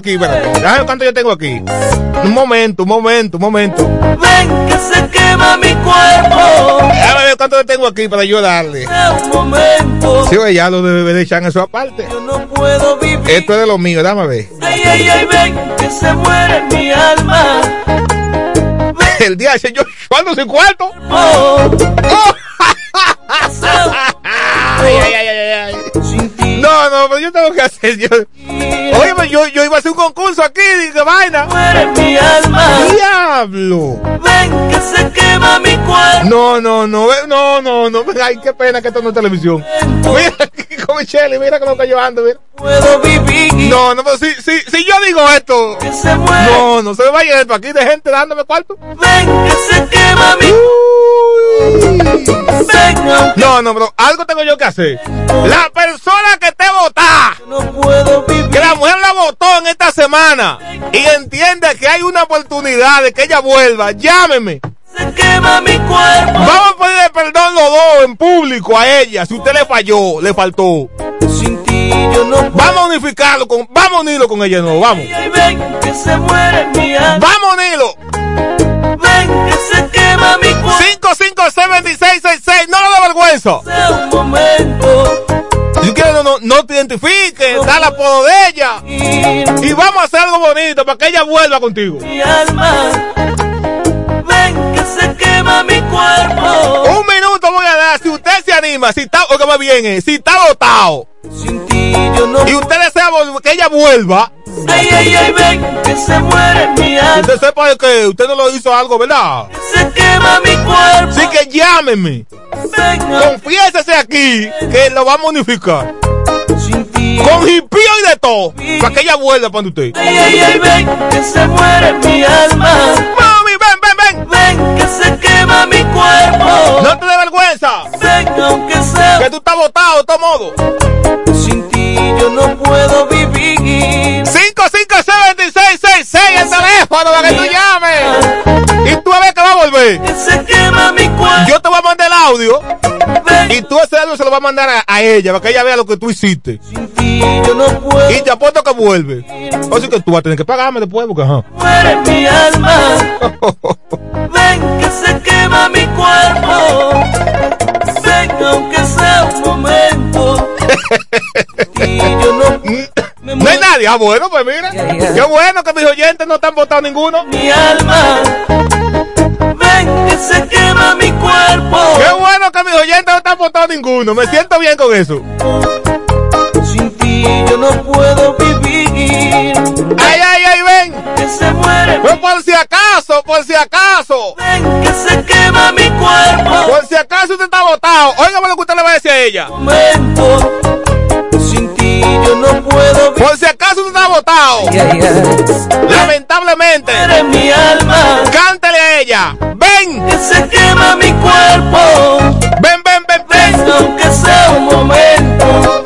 aquí. Déjame cuánto yo tengo aquí. Un momento, un momento, un momento. Ven que se quema mi cuerpo. Déjame ver cuánto yo tengo aquí para yo darle. Un momento. Sí, oye, ya lo debe de echar en eso aparte. Yo no puedo vivir. Esto es de lo mío, déjame ver. Ay, ay, ay, ven que se muere mi alma. El día ese yo cuando sin cuarto. Oh, ¡Oh! Ay, ay, ay, ay, ay. No, no, pero yo tengo que hacer. Yo, aquí, qué vaina. muere mi alma. ¡Diablo! Ven que se quema mi cuerpo. No, no, no, no, no, no. Ay, qué pena que esto no es televisión. Mira aquí con Michelle, mira con lo que yo ando, mira. Puedo vivir. No, no, pero si, si, si yo digo esto. Que se muere. No, no se me vaya esto aquí de gente dándome cuarto. Ven que se quema mi Uy. No, no, pero algo tengo yo que hacer. La persona que te vota, no puedo vivir. que la mujer la votó en esta semana y entiende que hay una oportunidad de que ella vuelva, llámeme. Se quema mi cuerpo. Vamos a pedirle perdón los dos en público a ella. Si usted le falló, le faltó. Sin ti yo no puedo. Vamos a unificarlo con, vamos a unirlo con ella, no, vamos. Vamos a unirlo. Ella. Y vamos a hacer algo bonito para que ella vuelva contigo. mi alma. Ven que se quema mi cuerpo. Un minuto voy a dar, si usted se anima, si está, oiga más bien, eh, si está votado Sin ti yo no y usted desea que ella vuelva, Ay, ay, ay, ven que se muere mi alma. usted sepa que usted no lo hizo algo, ¿verdad? Se quema mi cuerpo. Así que llámeme, Ven a- confiésese aquí que lo vamos a unificar. sin. Con hipío y de todo, para que ella vuelva para usted. Ay, ay, ay, ven que se muere mi alma. Mami, ven, ven, ven. Ven que se quema mi cuerpo. No te dé vergüenza, Ven aunque que sea. tú estás votado de todo modo. Sin ti yo no puedo vivir. 55666, el teléfono para que tú llames. Y va a volver. Yo te voy a mandar el audio y tú ese audio se lo vas a mandar a, a ella para que ella vea lo que tú hiciste. sin ti yo no puedo. Y te apuesto que vuelve. Así que tú vas a tener que pagarme después porque ajá. Muere mi alma. Ven que se quema mi cuerpo. Ven aunque sea un momento. Y yo no No hay nadie. Ah, bueno, pues mira. Qué bueno que mis oyentes no están votando ninguno. mi alma. Ven que se quema mi cuerpo. Qué bueno que mis oyentes no están votando ninguno. Me siento bien con eso. Sin ti yo no puedo vivir. Ay, ay, ay, ven. Que se muere. Pero por si acaso, por si acaso. Ven que se quema mi cuerpo. Por si acaso usted está votado. Óigame lo que usted le va a decir a ella. Momento. Sin ti no puedo vivir. Por si acaso usted está votado. Lamentablemente. Muere mi alma. Cántele a ella. Ven. Que se quema mi cuerpo. Ven, ven, ven, ven. Aunque sea un momento.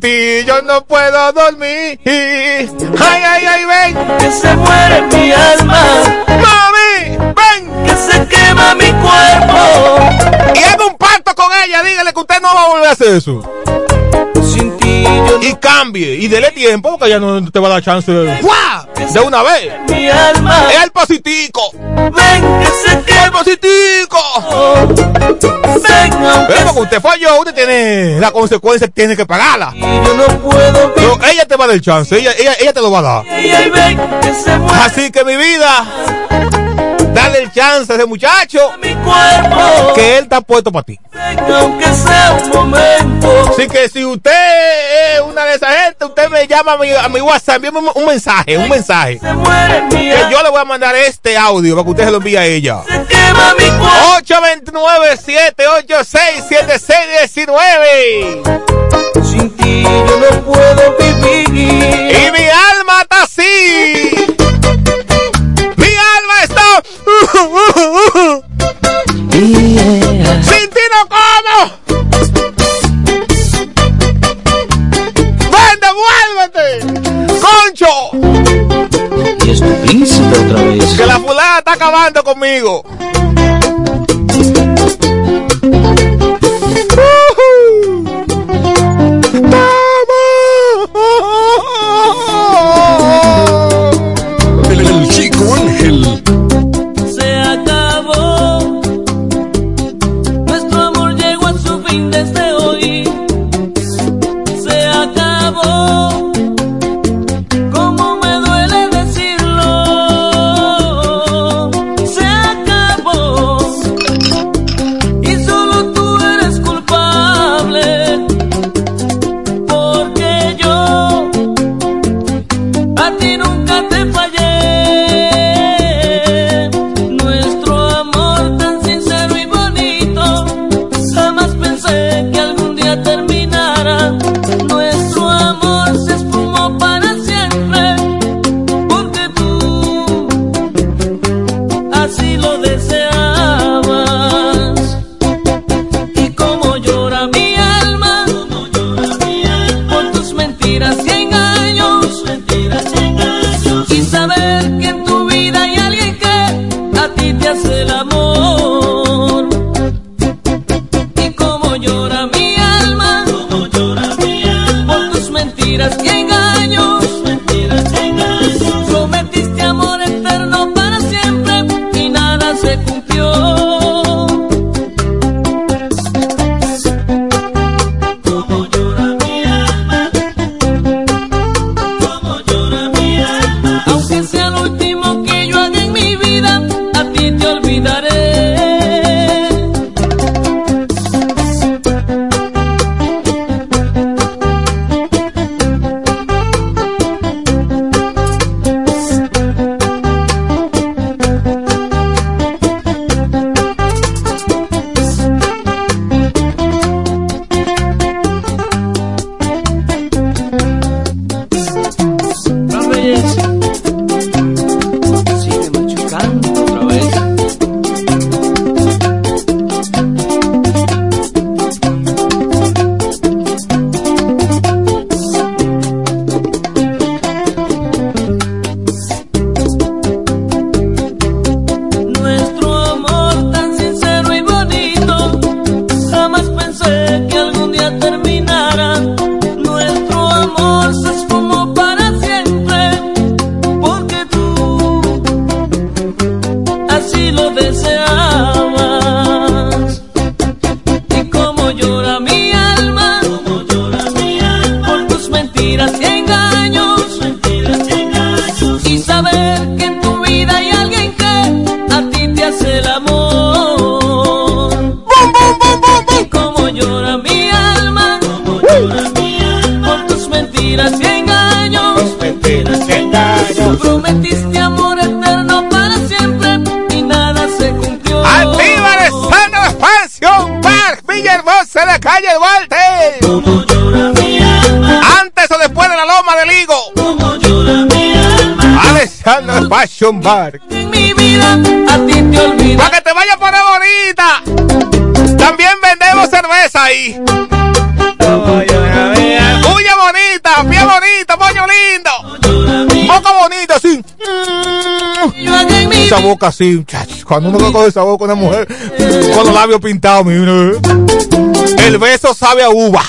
ti yo no puedo dormir. Ay, ay, ay, ven. Que se muere mi alma. Mami, ven. Que se quema mi cuerpo. Y haga un pacto con ella. Dígale que usted no va a volver a hacer eso. Sin ti Y cambie. Y dele tiempo porque ya no te va a dar chance de, de una vez. mi alma. Es el positico. Ven que se El positico. Pero que usted falló, usted tiene la consecuencia, tiene que pagarla. y yo no puedo vivir. Pero ella te va a dar el chance, ella, ella, ella te lo va a dar. Así que mi vida, dale el chance a ese muchacho mi cuerpo. que él está puesto para ti. Aunque sea un momento. Así que si usted es una de esas gente, usted me llama a mi, a mi WhatsApp, envíame un, un mensaje, un mensaje. Se muere mi Que yo le voy a mandar este audio para que usted se lo envíe a ella. Se quema mi cuerpo. 829-786-1619. Sin ti yo no puedo vivir. Y mi alma príncipe otra vez. Que la fulana está acabando conmigo. Bar. en mi vida a ti te olvidé. Para que te vaya a poner bonita. También vendemos cerveza ahí. Bulla bonita, moño lindo. Boca bonita, así. Esa boca así. Cuando uno coge esa boca una mujer con los labios pintados, mira. El beso sabe a uva.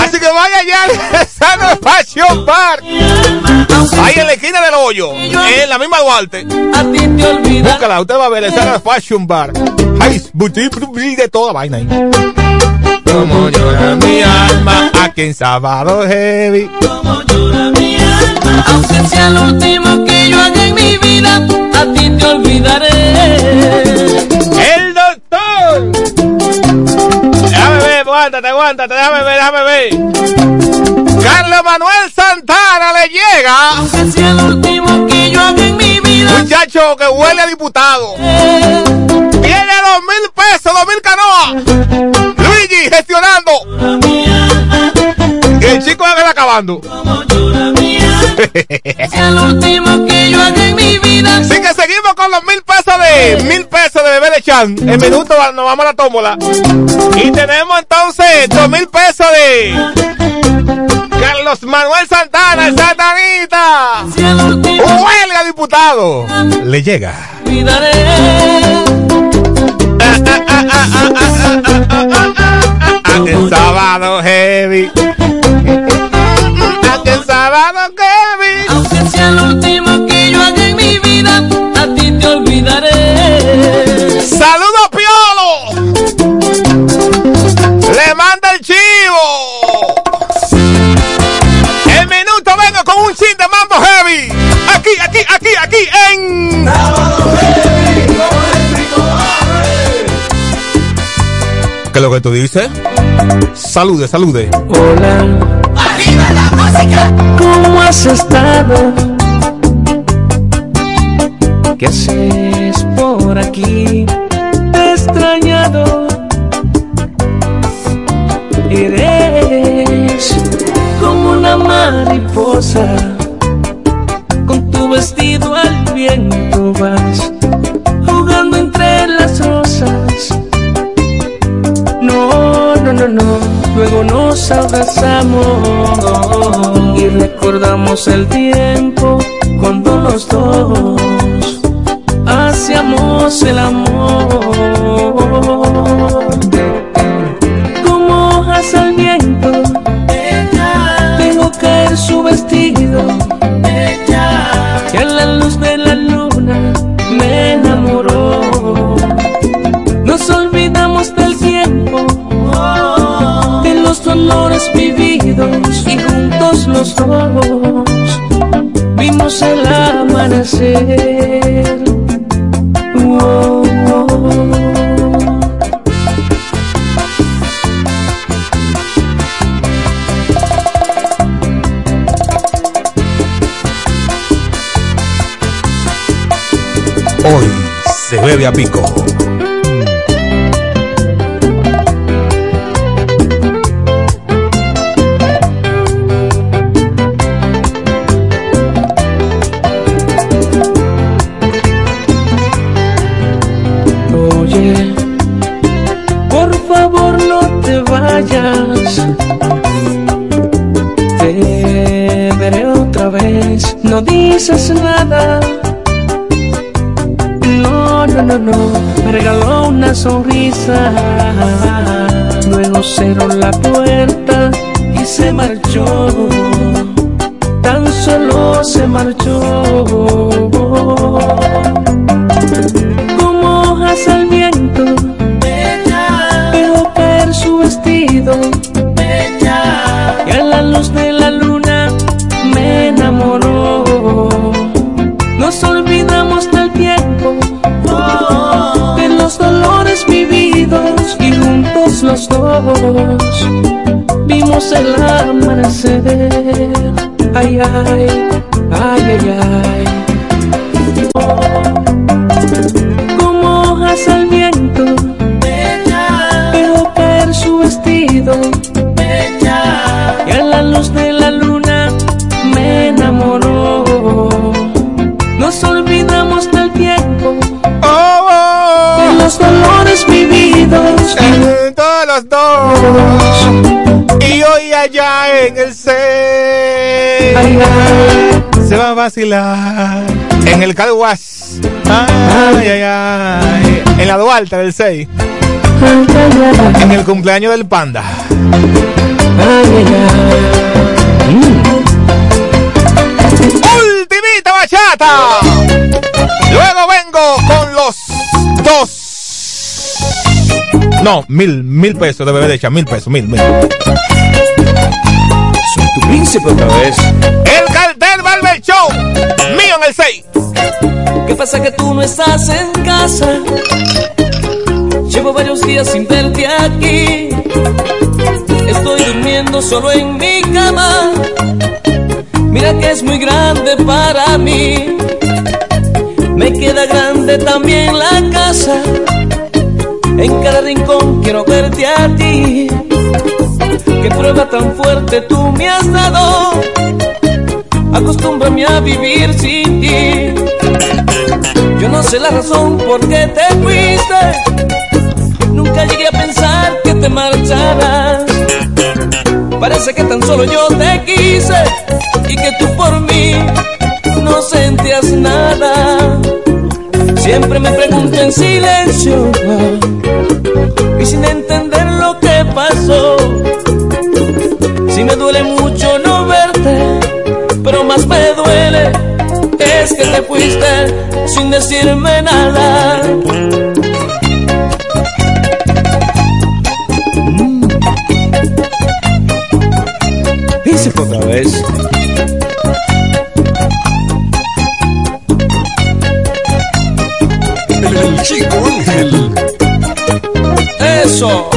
Así que vaya ya Sano Fashion Bar. Ahí en la esquina del hoyo, en la misma Duarte. A ti te olvidas. Búscala, usted va a ver el Sano Fashion Bar. Ay, de toda vaina ahí. Como llora mi alma aquí en Sábado Heavy. Aunque sea lo último que yo haga en mi vida, a ti te olvidaré. Aguántate, aguántate, déjame ver, déjame ver. Carlos Manuel Santana le llega. Aunque sea lo último que yo haga en mi vida, Muchacho que huele a diputado. Tiene dos mil pesos, dos mil canoas. Luigi gestionando. El chico va acabando. sea lo último que yo haga en mi vida. Así que seguimos con los mil pesos de mil pesos de bebé de Chan. En minuto nos vamos a la tómbola. Y tenemos entonces dos mil pesos de Carlos Manuel Santana, el Santanita. Huelga diputado. Le llega. El sábado heavy. El sábado heavy. Aunque sea lo último que yo haga en mi vida, a ti te olvidaré. ¡Saludos, Piolo! ¡Le manda el chivo! El minuto vengo con un chin de mambo heavy. Aquí, aquí, aquí, aquí en. ¿Qué es lo que tú dices? Salude, salude. Hola. ¡Arriba la música! ¿Cómo has estado? ¿Qué haces por aquí? Te he extrañado. Eres como una mariposa. Con tu vestido al viento vas Luego nos abrazamos y recordamos el tiempo cuando los dos hacíamos el amor. Como hojas al viento, dejó caer su vestido. Y a la luz de dolores vividos y juntos los dos vimos el amanecer. Hoy se bebe a pico. No dices nada. No, no, no, no. Me regaló una sonrisa. Luego cerró la puerta y se marchó. Tan solo se marchó como hojas al viento. Dejó caer su vestido. Vimos el amanecer. Ay, ay, ay, ay, ay. En el C. Se va a vacilar en el Caduas. Ay, ay. En la Duarte del 6. En el cumpleaños del panda. Ultimita bachata. Luego vengo con los dos. No, mil, mil pesos de bebé de hecha, mil pesos, mil, mil. Tu príncipe otra vez. El cartel Barber Show. Mío en el 6. ¿Qué pasa que tú no estás en casa? Llevo varios días sin verte aquí. Estoy durmiendo solo en mi cama. Mira que es muy grande para mí. Me queda grande también la casa. En cada rincón quiero verte a ti. Qué prueba tan fuerte tú me has dado. Acostúmbrame a vivir sin ti. Yo no sé la razón por qué te fuiste. Nunca llegué a pensar que te marcharas. Parece que tan solo yo te quise y que tú por mí no sentías nada. Siempre me pregunto en silencio y sin entender lo que pasó. Duele mucho no verte, pero más me duele es que te fuiste sin decirme nada. Príncipe otra vez. El chico Ángel. Eso.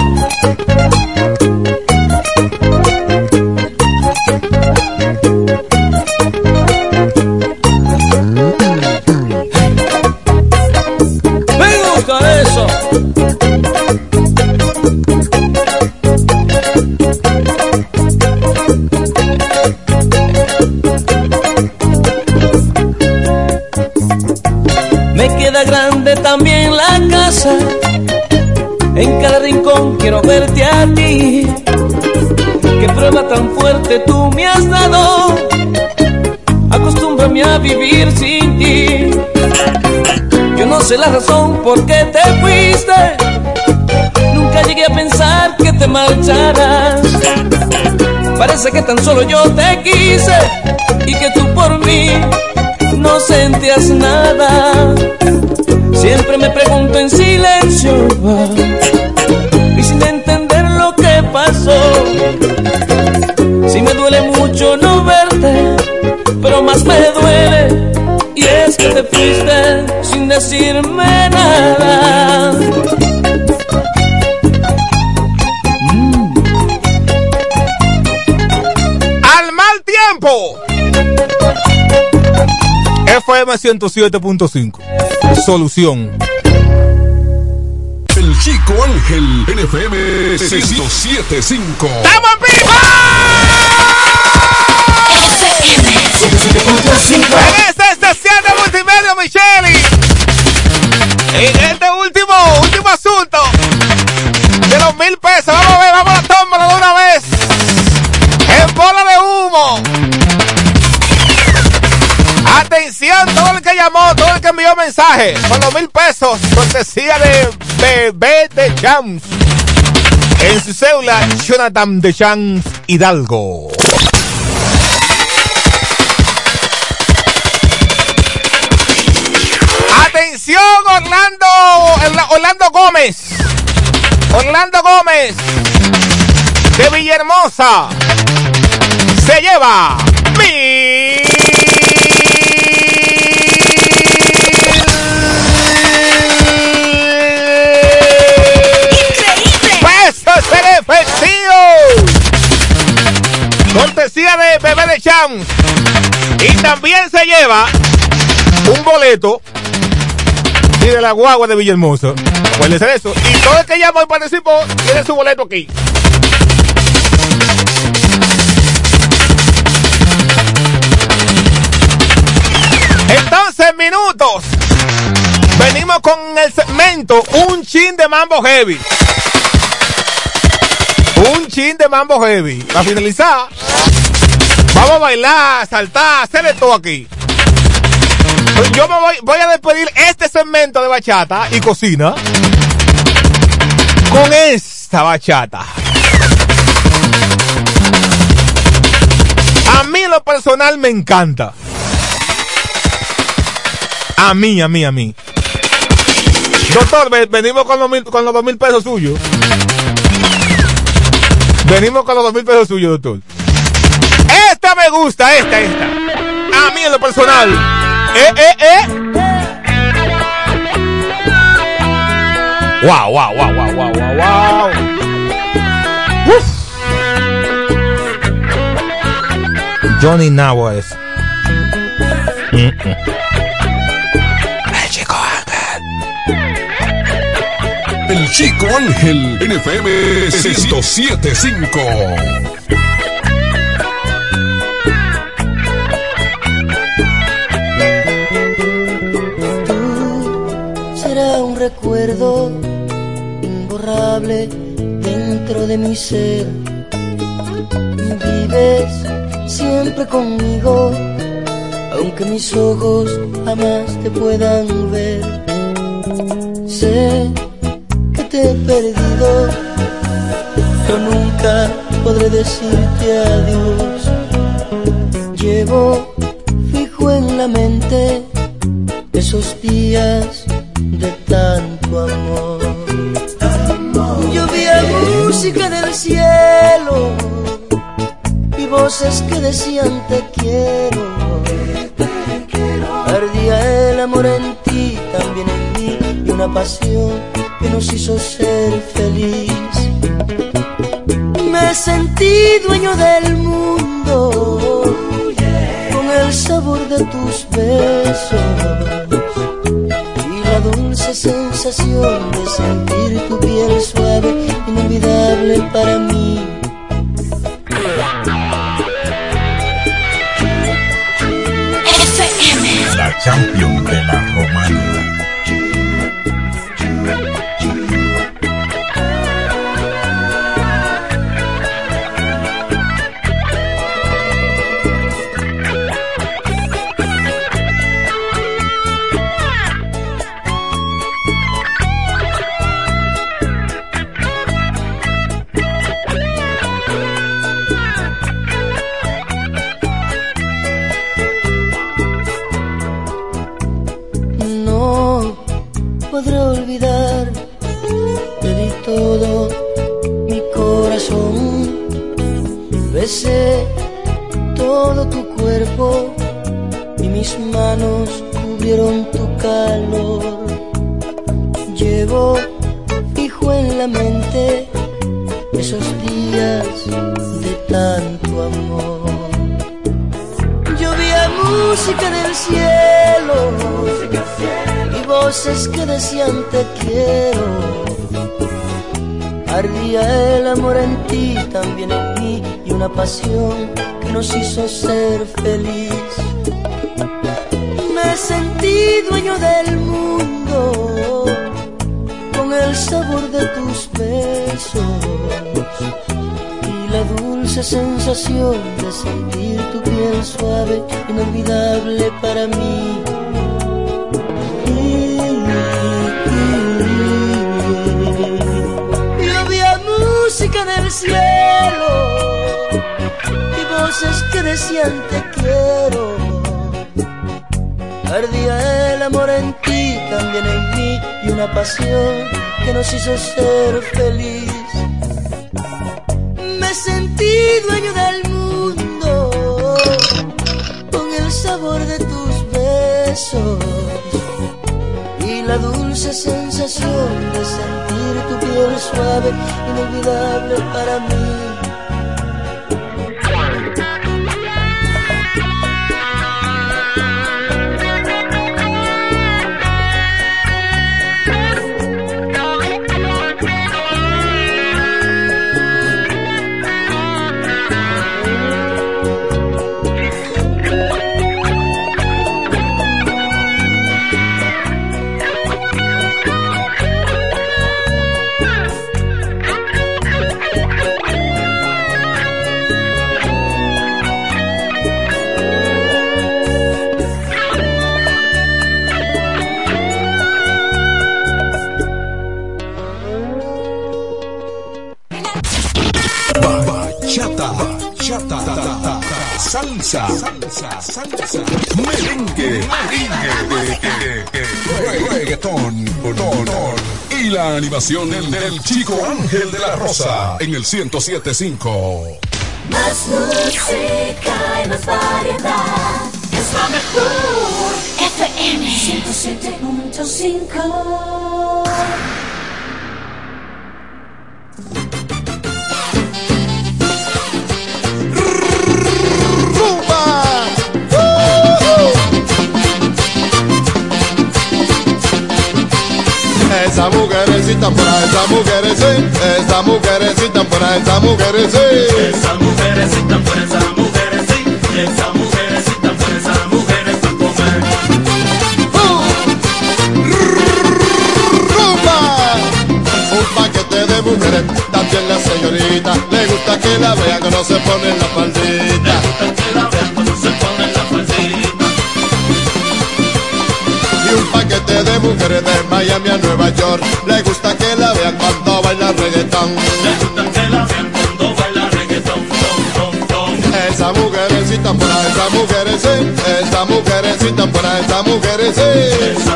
Quiero verte a ti. Qué prueba tan fuerte tú me has dado. Acostúmbrame a vivir sin ti. Yo no sé la razón por qué te fuiste. Nunca llegué a pensar que te marcharas. Parece que tan solo yo te quise y que tú por mí no sentías nada. Siempre me pregunto en silencio pasó. Si me duele mucho no verte, pero más me duele y es que te fuiste sin decirme nada. Al mal tiempo. FM 107.5. Solución. El chico Ángel. NFM 1075. ¡Estamos en vivo! En esta estación de multimedia, Micheli. Mensaje, con los mil pesos, cortesía de Bebé de Champs. En su cédula, Jonathan de Champs Hidalgo. Atención, Orlando, Orla- Orlando Gómez. Orlando Gómez de Villahermosa se lleva mil Cortesía de Bebé de Champs. Y también se lleva un boleto y de la guagua de Villahermosa. Acuérdense de eso. Y todo el que llama y participó tiene su boleto aquí. Entonces, minutos. Venimos con el segmento Un chin de mambo heavy. Un chin de mambo heavy. Para finalizar, vamos a bailar, saltar, hacerle todo aquí. Yo me voy, voy a despedir este segmento de bachata y cocina con esta bachata. A mí lo personal me encanta. A mí, a mí, a mí. Doctor, venimos con los dos mil pesos suyos. Venimos con los dos mil pesos suyos, doctor. Esta me gusta, esta, esta. A mí en lo personal. Eh, eh, eh. Wow, wow, wow, wow, wow, wow, wow. Uf. Johnny Navo es. Mm -mm. El Chico Ángel, NFM 1075. será un recuerdo imborrable dentro de mi ser. Vives siempre conmigo, aunque mis ojos jamás te puedan ver. Sé te perdido, pero nunca podré decirte adiós. Llevo fijo en la mente esos días de tanto amor. Llovía música del cielo y voces que decían te quiero. Ardía el amor en ti, también en mí, y una pasión que nos hizo ser feliz. Me sentí dueño del mundo con el sabor de tus besos y la dulce sensación de sentir tu piel suave, inolvidable para mí. La champion de la romana. en el 107.5. Más música y más variedad. Es la mejor. FM 107.5. mujercita fuera, esa mujercita, esa mujercita fuera, esa mujercita. Esa mujercita fuera, esa mujercita, esa fuera, esa mujer para comer. Un paquete de mujeres, también la señorita, le gusta que la vean cuando se pone la que la se pone la faldita. Y un paquete de mujeres de Miami a Nueva York, reggaetón. Esa mujerecita por ahí, esa mujerecita, esa mujerecita por ahí, esa.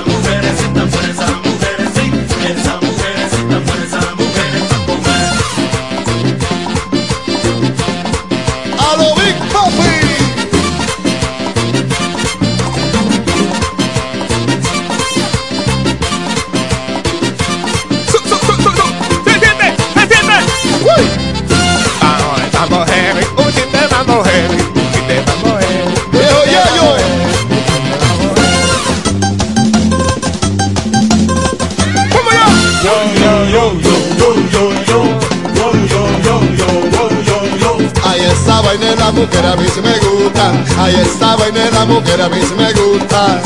Ahí estaba en el ramo que era a mí me gusta.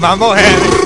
mambo head.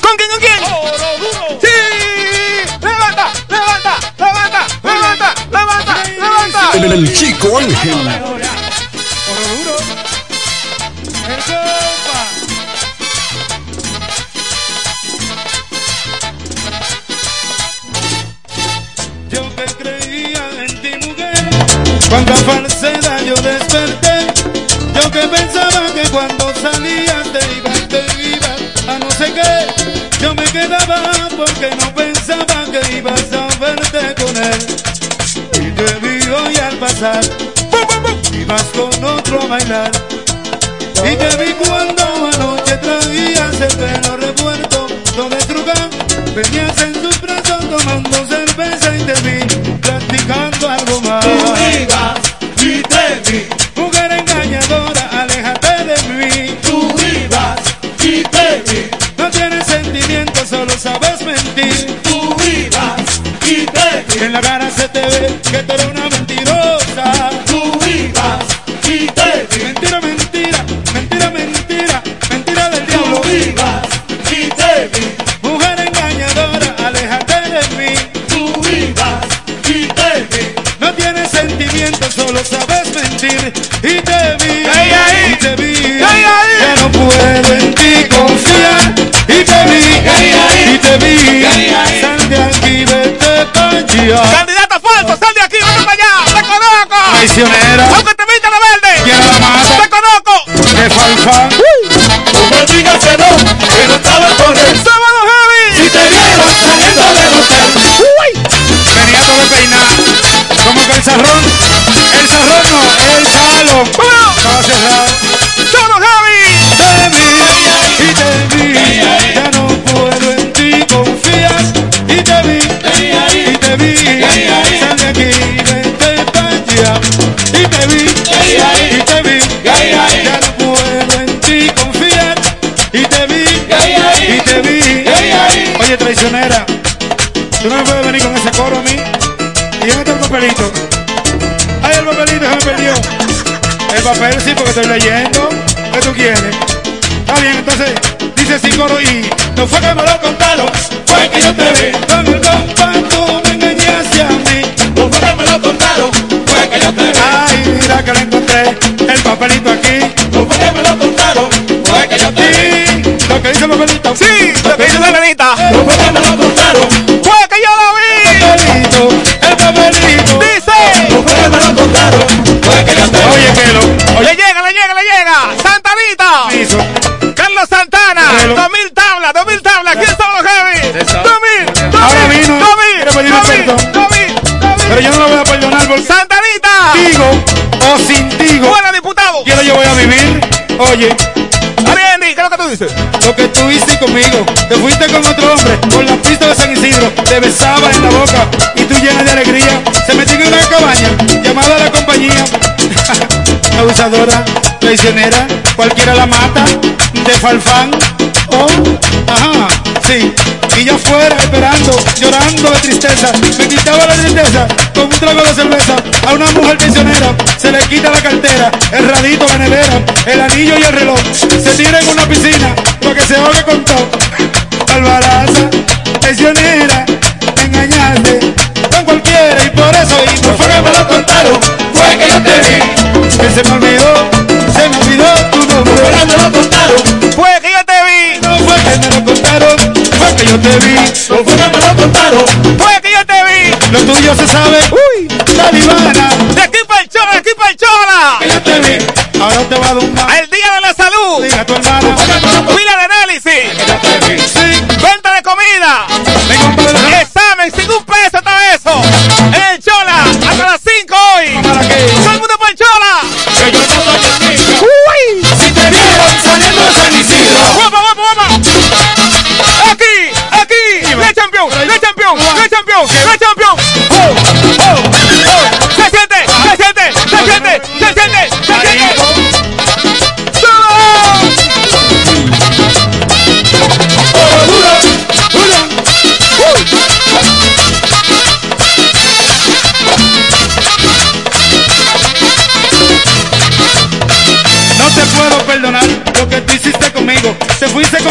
¿Con quién, con quién? Oro duro. ¡Sí! ¡Levanta, levanta, levanta, levanta, levanta, levanta! El, el chico Ángel. Porque no pensaba que ibas a verte con él. Y te vi hoy al pasar, ibas con otro bailar. Y te vi cuando anoche traías el pelo revuelto, todo estrugado. Venías en tus brazos tomando cerveza y te vi En la cara Candidato falso, sal de aquí, vete para allá. ¡Te conozco! Tú no me puedes venir con ese coro a mí. Y en este papelito. Ay, el papelito se me perdió. El papel sí, porque estoy leyendo. ¿Qué tú quieres? Está bien, entonces dice sin coro y no fue que me lo contaron, fue que yo te vi. Con el compa tú me engañaste a mí. no fue que me lo contaron, fue que yo te vi. Ay, mira que lo encontré, el papelito aquí. No fue que me lo contaron, fue que yo te vi. Lo que dice el papelito. Sí, lo que dice la nenita. No Oye, Ariandi, ¿qué es lo que tú dices? lo que tú hiciste conmigo, te fuiste con otro hombre por la pista de San Isidro, te besaba en la boca y tú llena de alegría, se metió en una cabaña llamada la compañía. Abusadora, traicionera, cualquiera la mata, de falfán, oh, ajá, Y yo fuera esperando, llorando de tristeza, me quitaba la tristeza con un trago de cerveza. A una mujer traicionera se le quita la cartera, el radito, la nevera, el anillo y el reloj. Se tira en una piscina yo te vi. no fue que me lo contaron, fue que yo te vi. Lo tuyo se sabe, uy, talibana, De aquí para el chola, de aquí para el chola. que yo te vi. Ahora te va a dar un. El día de la salud. Diga tu hermana,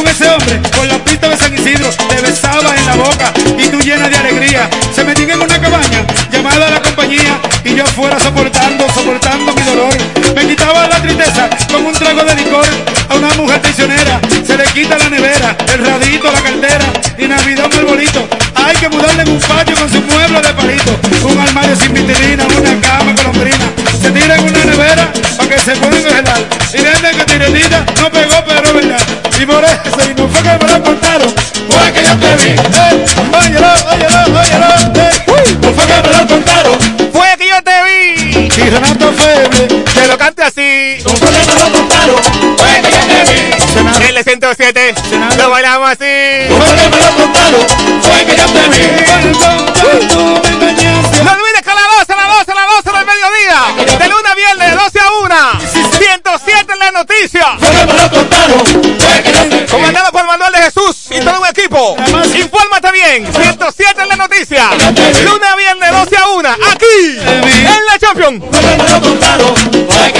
con ese hombre por la pista de San Isidro, te besaba en la boca y tú llena de alegría. Se metían en una cabaña llamada la compañía y yo fuera soportando, soportando mi dolor. Me quitaba la tristeza con un trago de licor a una mujer traicionera. Se le quita la nevera, el radito, la cartera y Navidad un arbolito. Hay que mudarle en un patio con su mueble de palito. Un armario sin vitrina, una cama colombrina. Se tira en una nevera para que se puedan congelar. Y venden que tirenita no pegó, pero verdad. Y por eso, y no fue que me lo contaron, fue que yo te vi. Eh, óyelo, óyelo, óyelo. Eh, no fue que me lo contaron. Fue que yo te vi. Y Renato Feble, Que lo cante así. no fue que me lo contaron, fue que yo te vi. El 107. Lo bailamos así. Fue que me lo contaron, fue que yo te vi. Tú me engañaste. No olvides que a las 12, a las 12, a las 12 del mediodía. De lunes a viernes, de 12 a 1. 107 en la noticia. Fue que me lo contaron, fue que. Comandado por Manuel de Jesús y todo un equipo. Infórmate bien. 107 en la noticia. Lunes a viernes, 12 a 1. Aquí. En la Champion. Fue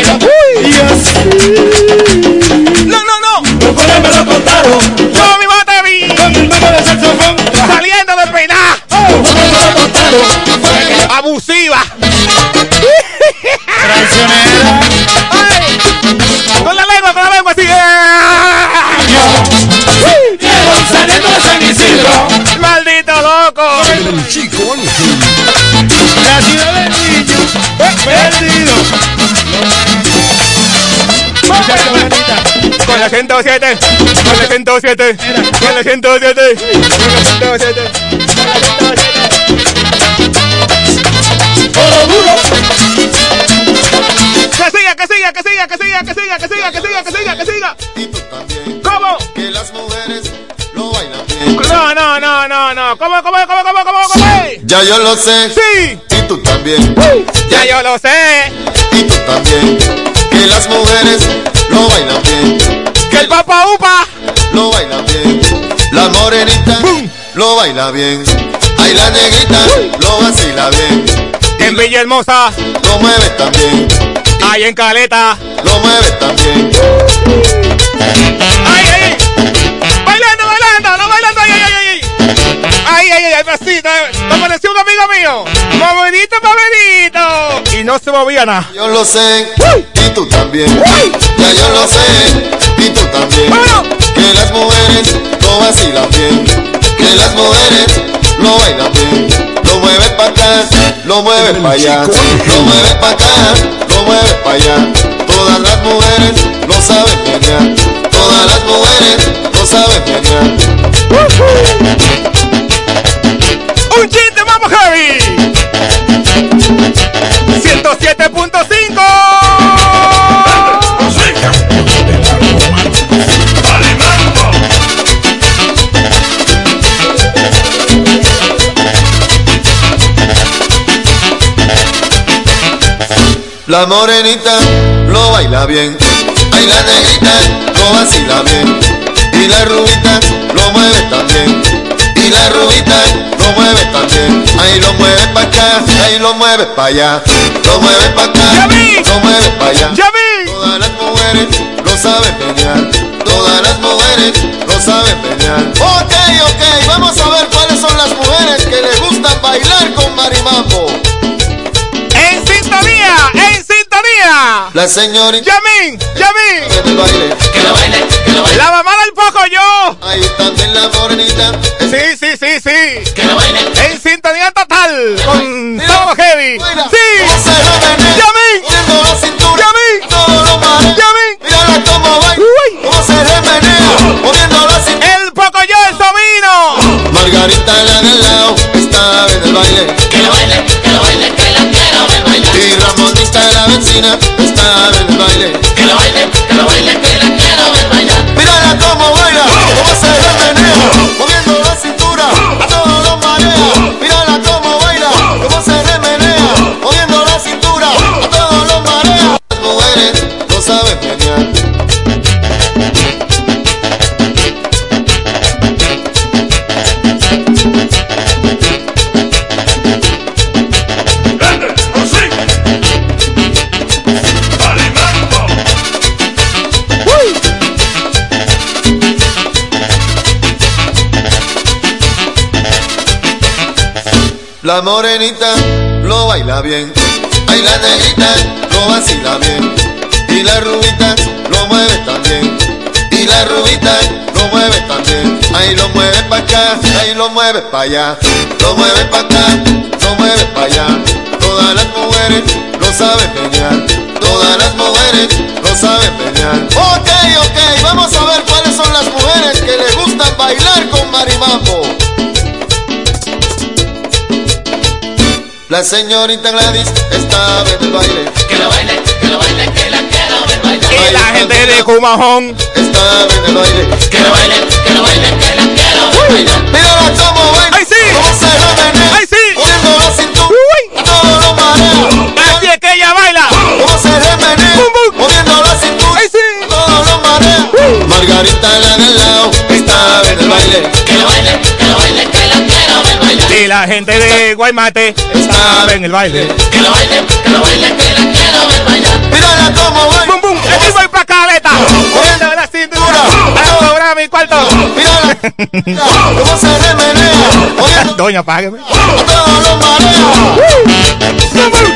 la 107. Con la 107. Con la 107. Con la 107. Oro duro. Que siga, que siga, que siga, que siga, que siga, que siga, que siga, que siga, que siga. ¿Cómo? que las mujeres lo bailan bien. No, no, no, no, no. ¿Cómo, cómo, cómo, cómo, cómo, cómo? Ya yo lo sé, Sí. y tú también, Ya yo lo sé. y tú también, que las mujeres lo bailan bien, el papa upa. lo bailan bien. La morenita lo baila bien, ay la negrita lo vacila bien, En Villahermosa. lo mueve también, Ahí en Caleta. lo mueve también. ¡Ay, ay, ay! ¡Bailando, bailando! ¡No bailando! ¡Ay, ay, ay! ¡Ay, ay, ay! ay pasito! Me apareció un amigo mío. ¡Movidito, movidito! Y no se movía nada. Yo lo sé, y tú también, ya yo lo sé, y tú también, Bueno. que las mujeres lo vacilan bien, que las mujeres lo bailan bien, lo mueve pa' acá, lo mueve pa' allá, lo mueve pa' acá, lo mueve pa' allá, todas las mujeres lo saben menear, todas las mujeres lo saben. ¡Un La morenita lo baila bien, ay la negrita lo vacila bien, y la rubita lo mueve también, y la rubita lo mueve también, ahí lo mueve pa' acá, ahí lo mueve pa' allá, lo mueve pa' acá, lo mueve pa' allá. ¡Ya vi! Todas las mujeres lo saben menear, todas las mujeres lo saben menear. Ok, ok, vamos a ver cuáles son las mujeres que les gustan bailar con marimambo. La señorita ¡Yamin! ¡Yamin! del baile. Que lo baile, que lo baile, ¡La mamá del poco yo! Ahí también la morenita. Sí, sí, sí, sí. que lo baile. En sintonía total con Tomo Heavy. Baila. Sí. Lo marea. Yamin. Mírala cómo baila. Uy. Cómo se le menea. Moviendo la cintura. El poco yo, el sobino. Margarita la del lado. Está en el. Que baile, que lo baile, vecina. Está en el baile. Que lo baile, que lo baile, que la quiero ver bailar. Mírala cómo baila. Cómo se le La morenita lo baila bien. Ay, la negrita lo vacila bien. Y la rubita lo mueve también. Y la rubita lo mueve también. Ahí lo mueve pa' acá, ahí lo mueve pa' allá. Lo mueve pa' acá, lo mueve pa' allá. Todas las mujeres lo saben menear. Todas las mujeres lo saben menear. Ok, ok, vamos a ver cuáles son las mujeres que les gustan bailar con marimambo. La señorita Gladys está en el baile. Que lo baile, que lo baile, que la quiero ver bailar. Y la gente de Cumajón. Está en el baile. Que lo baile, que lo baile, que la quiero ver bailar. Mírala cómo baila. ¡Ay, sí! Cómo se menea. ¡Ay, sí! Moviendo la cintura. Uy. Todo lo marea. Así es que ella baila. Cómo se le menea. Bum, bum. Moviendo la cintura. ¡Ay, sí! Todo lo marea. Margarita la del lado. Está en el baile. Que lo baile, que lo baile, que Y la gente de Guaymate estaba en el baile. Que lo baile, que lo baile, que la quiero ver bailar. Mírala cómo baila. ¡Bum, bum! ¡Aquí voy pa' caleta! Moviendo la cintura. ¡A cobrar mi cuarto! Mírala. Cómo se le menea. Moviendo Doña, págueme. todo lo marea. Un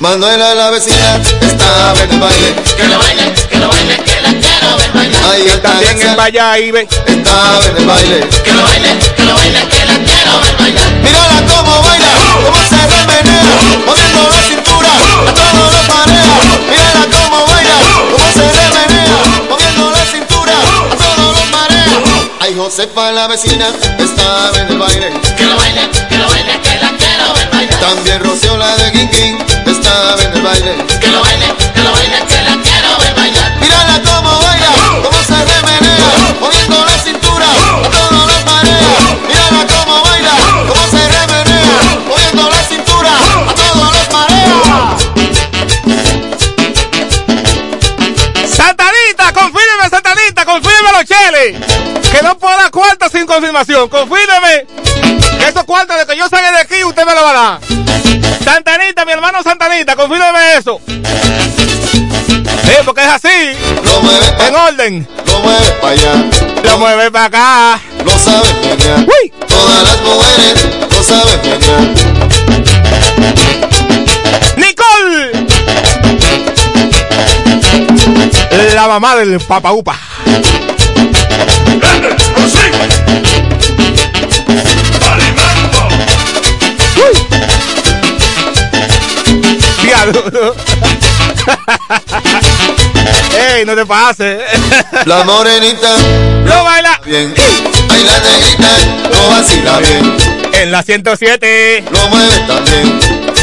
Manuela la vecina está en el baile. Que lo baile, que lo baile, que la quiero ver bailar. Ahí está También en García, Valladolid. está en el baile. Que lo baile, que lo baile, que la quiero ver bailar. Mírala cómo baila, cómo se remenea, moviendo la cintura, a todos los marea. Mírala cómo baila, cómo se remenea, moviendo la cintura, a todos los marea. Ay, Josefa la vecina está en el baile. Que lo baile, que lo baile, También Rocío la de Guinguín está en el baile. Que lo baile, que lo baile, que la quiero ver bailar. Mírala cómo baila, cómo se remenea, moviendo la cintura, a todos los marea. Mírala cómo baila, cómo se remenea, moviendo la cintura, a todos los marea. Santanita, confírmeme, Santanita, confírmeme los cheles. Que no puedo dar cuartos sin confirmación. Confírmeme. Que esos cuartos de que yo salga de aquí, usted Santanita, mi hermano Santanita, confírmeme eso. Sí, porque es así. Lo mueve En orden. lo mueve pa' allá, Lo mueve para acá. lo sabe menear. Uy. Todas las mujeres lo saben menear. Nicole. La mamá del papaupa. Ey, no te pases. La morenita Lo baila bien, ay la negrita lo vacila bien, en la 107. lo mueve también.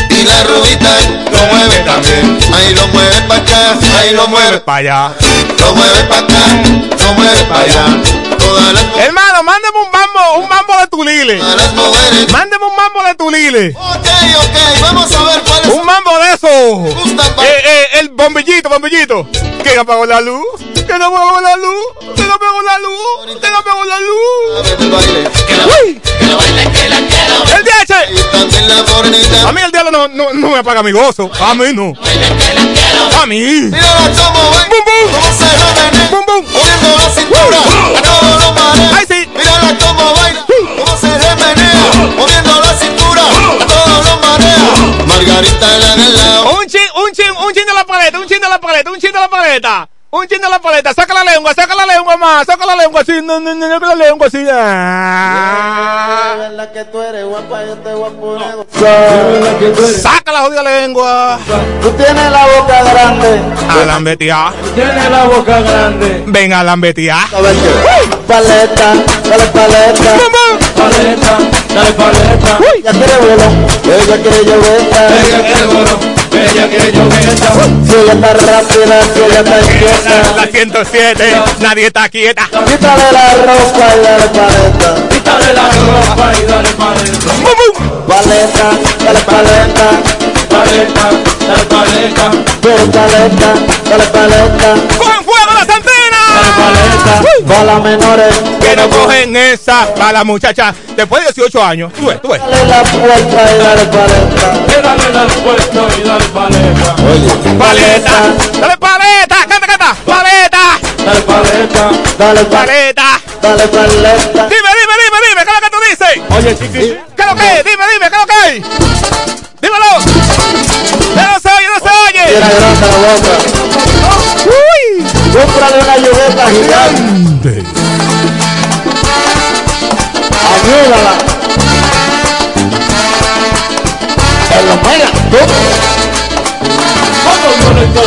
Y la rubita lo mueve también, ahí lo mueve pa' acá, ahí lo mueve, para allá. Lo mueve pa' acá, lo mueve pa' allá. Hermano, mándeme un mambo, un mambo de tulile. Mándeme un mambo de tulile. Ok, ok, vamos a ver cuáles Un mambo de eso. Eh, eh, el bombillito, bombillito. ¿Quién apagó la luz? ¿Quién apagó la luz? ¿Quién apagó la luz? ¿Quién apagó la luz? Que baile, que lo baile, que la quiero El DH. La. A mí el diablo no, no, no me apaga mi gozo. A mí no. que la A mí. Cómo baila, Cómo se la menea, Bum, bum. moviendo la cintura, a todos los mares. Ay, sí. Mírala cómo baila, cómo se le menea, moviendo la cintura, a todos los marea. Margarita la del lado, Un chin, un chin, un chin de la paleta, un chin de la paleta, un chin de la paleta. Un chin de la paleta, saca la lengua, saca la lengua más, saca la lengua así, no, no, no, saca la lengua así. Ah. verdad que tú eres guapa, yo te voy a poner Saca la jodida lengua. Tú tienes la boca grande. A la ambetia. Tienes la boca grande. Ven a la ambetia. A ver qué. Paleta, dale paleta. Paleta, dale paleta. Ella quiere vuelo, ella quiere lloveta. Ella quiere vuelo, ella lloveta. Si rápida, si ella está inquieta. La 107, nadie está quieta. Quítale la ropa y dale paleta. Quítale la ropa y dale paleta. Paleta, dale paleta. Paleta, dale paleta. Quiero paleta, dale paleta. ¡Con fuego Dale antenas! Paleta, paleta, para las menores Que no cogen esa para la muchacha después de 18 años. Tú ves, tú ves. Dale la puerta y dale paleta. Dale la puerta y dale paleta. Oye, Paleta, dale paleta, canta, canta, paleta, Dale paleta. dale paleta, dale paleta. Dime, dime, dime, dime, ¿qué es lo que tú dices? Oye, chiqui. ¿Qué es lo que es? Dime, dime, ¿qué es lo que hay? Dímelo. No se oye, no se oye. Tiene grande la boca. Cómprale una lluveta gigante. Ayúdala. En los mega. Vamos con esto.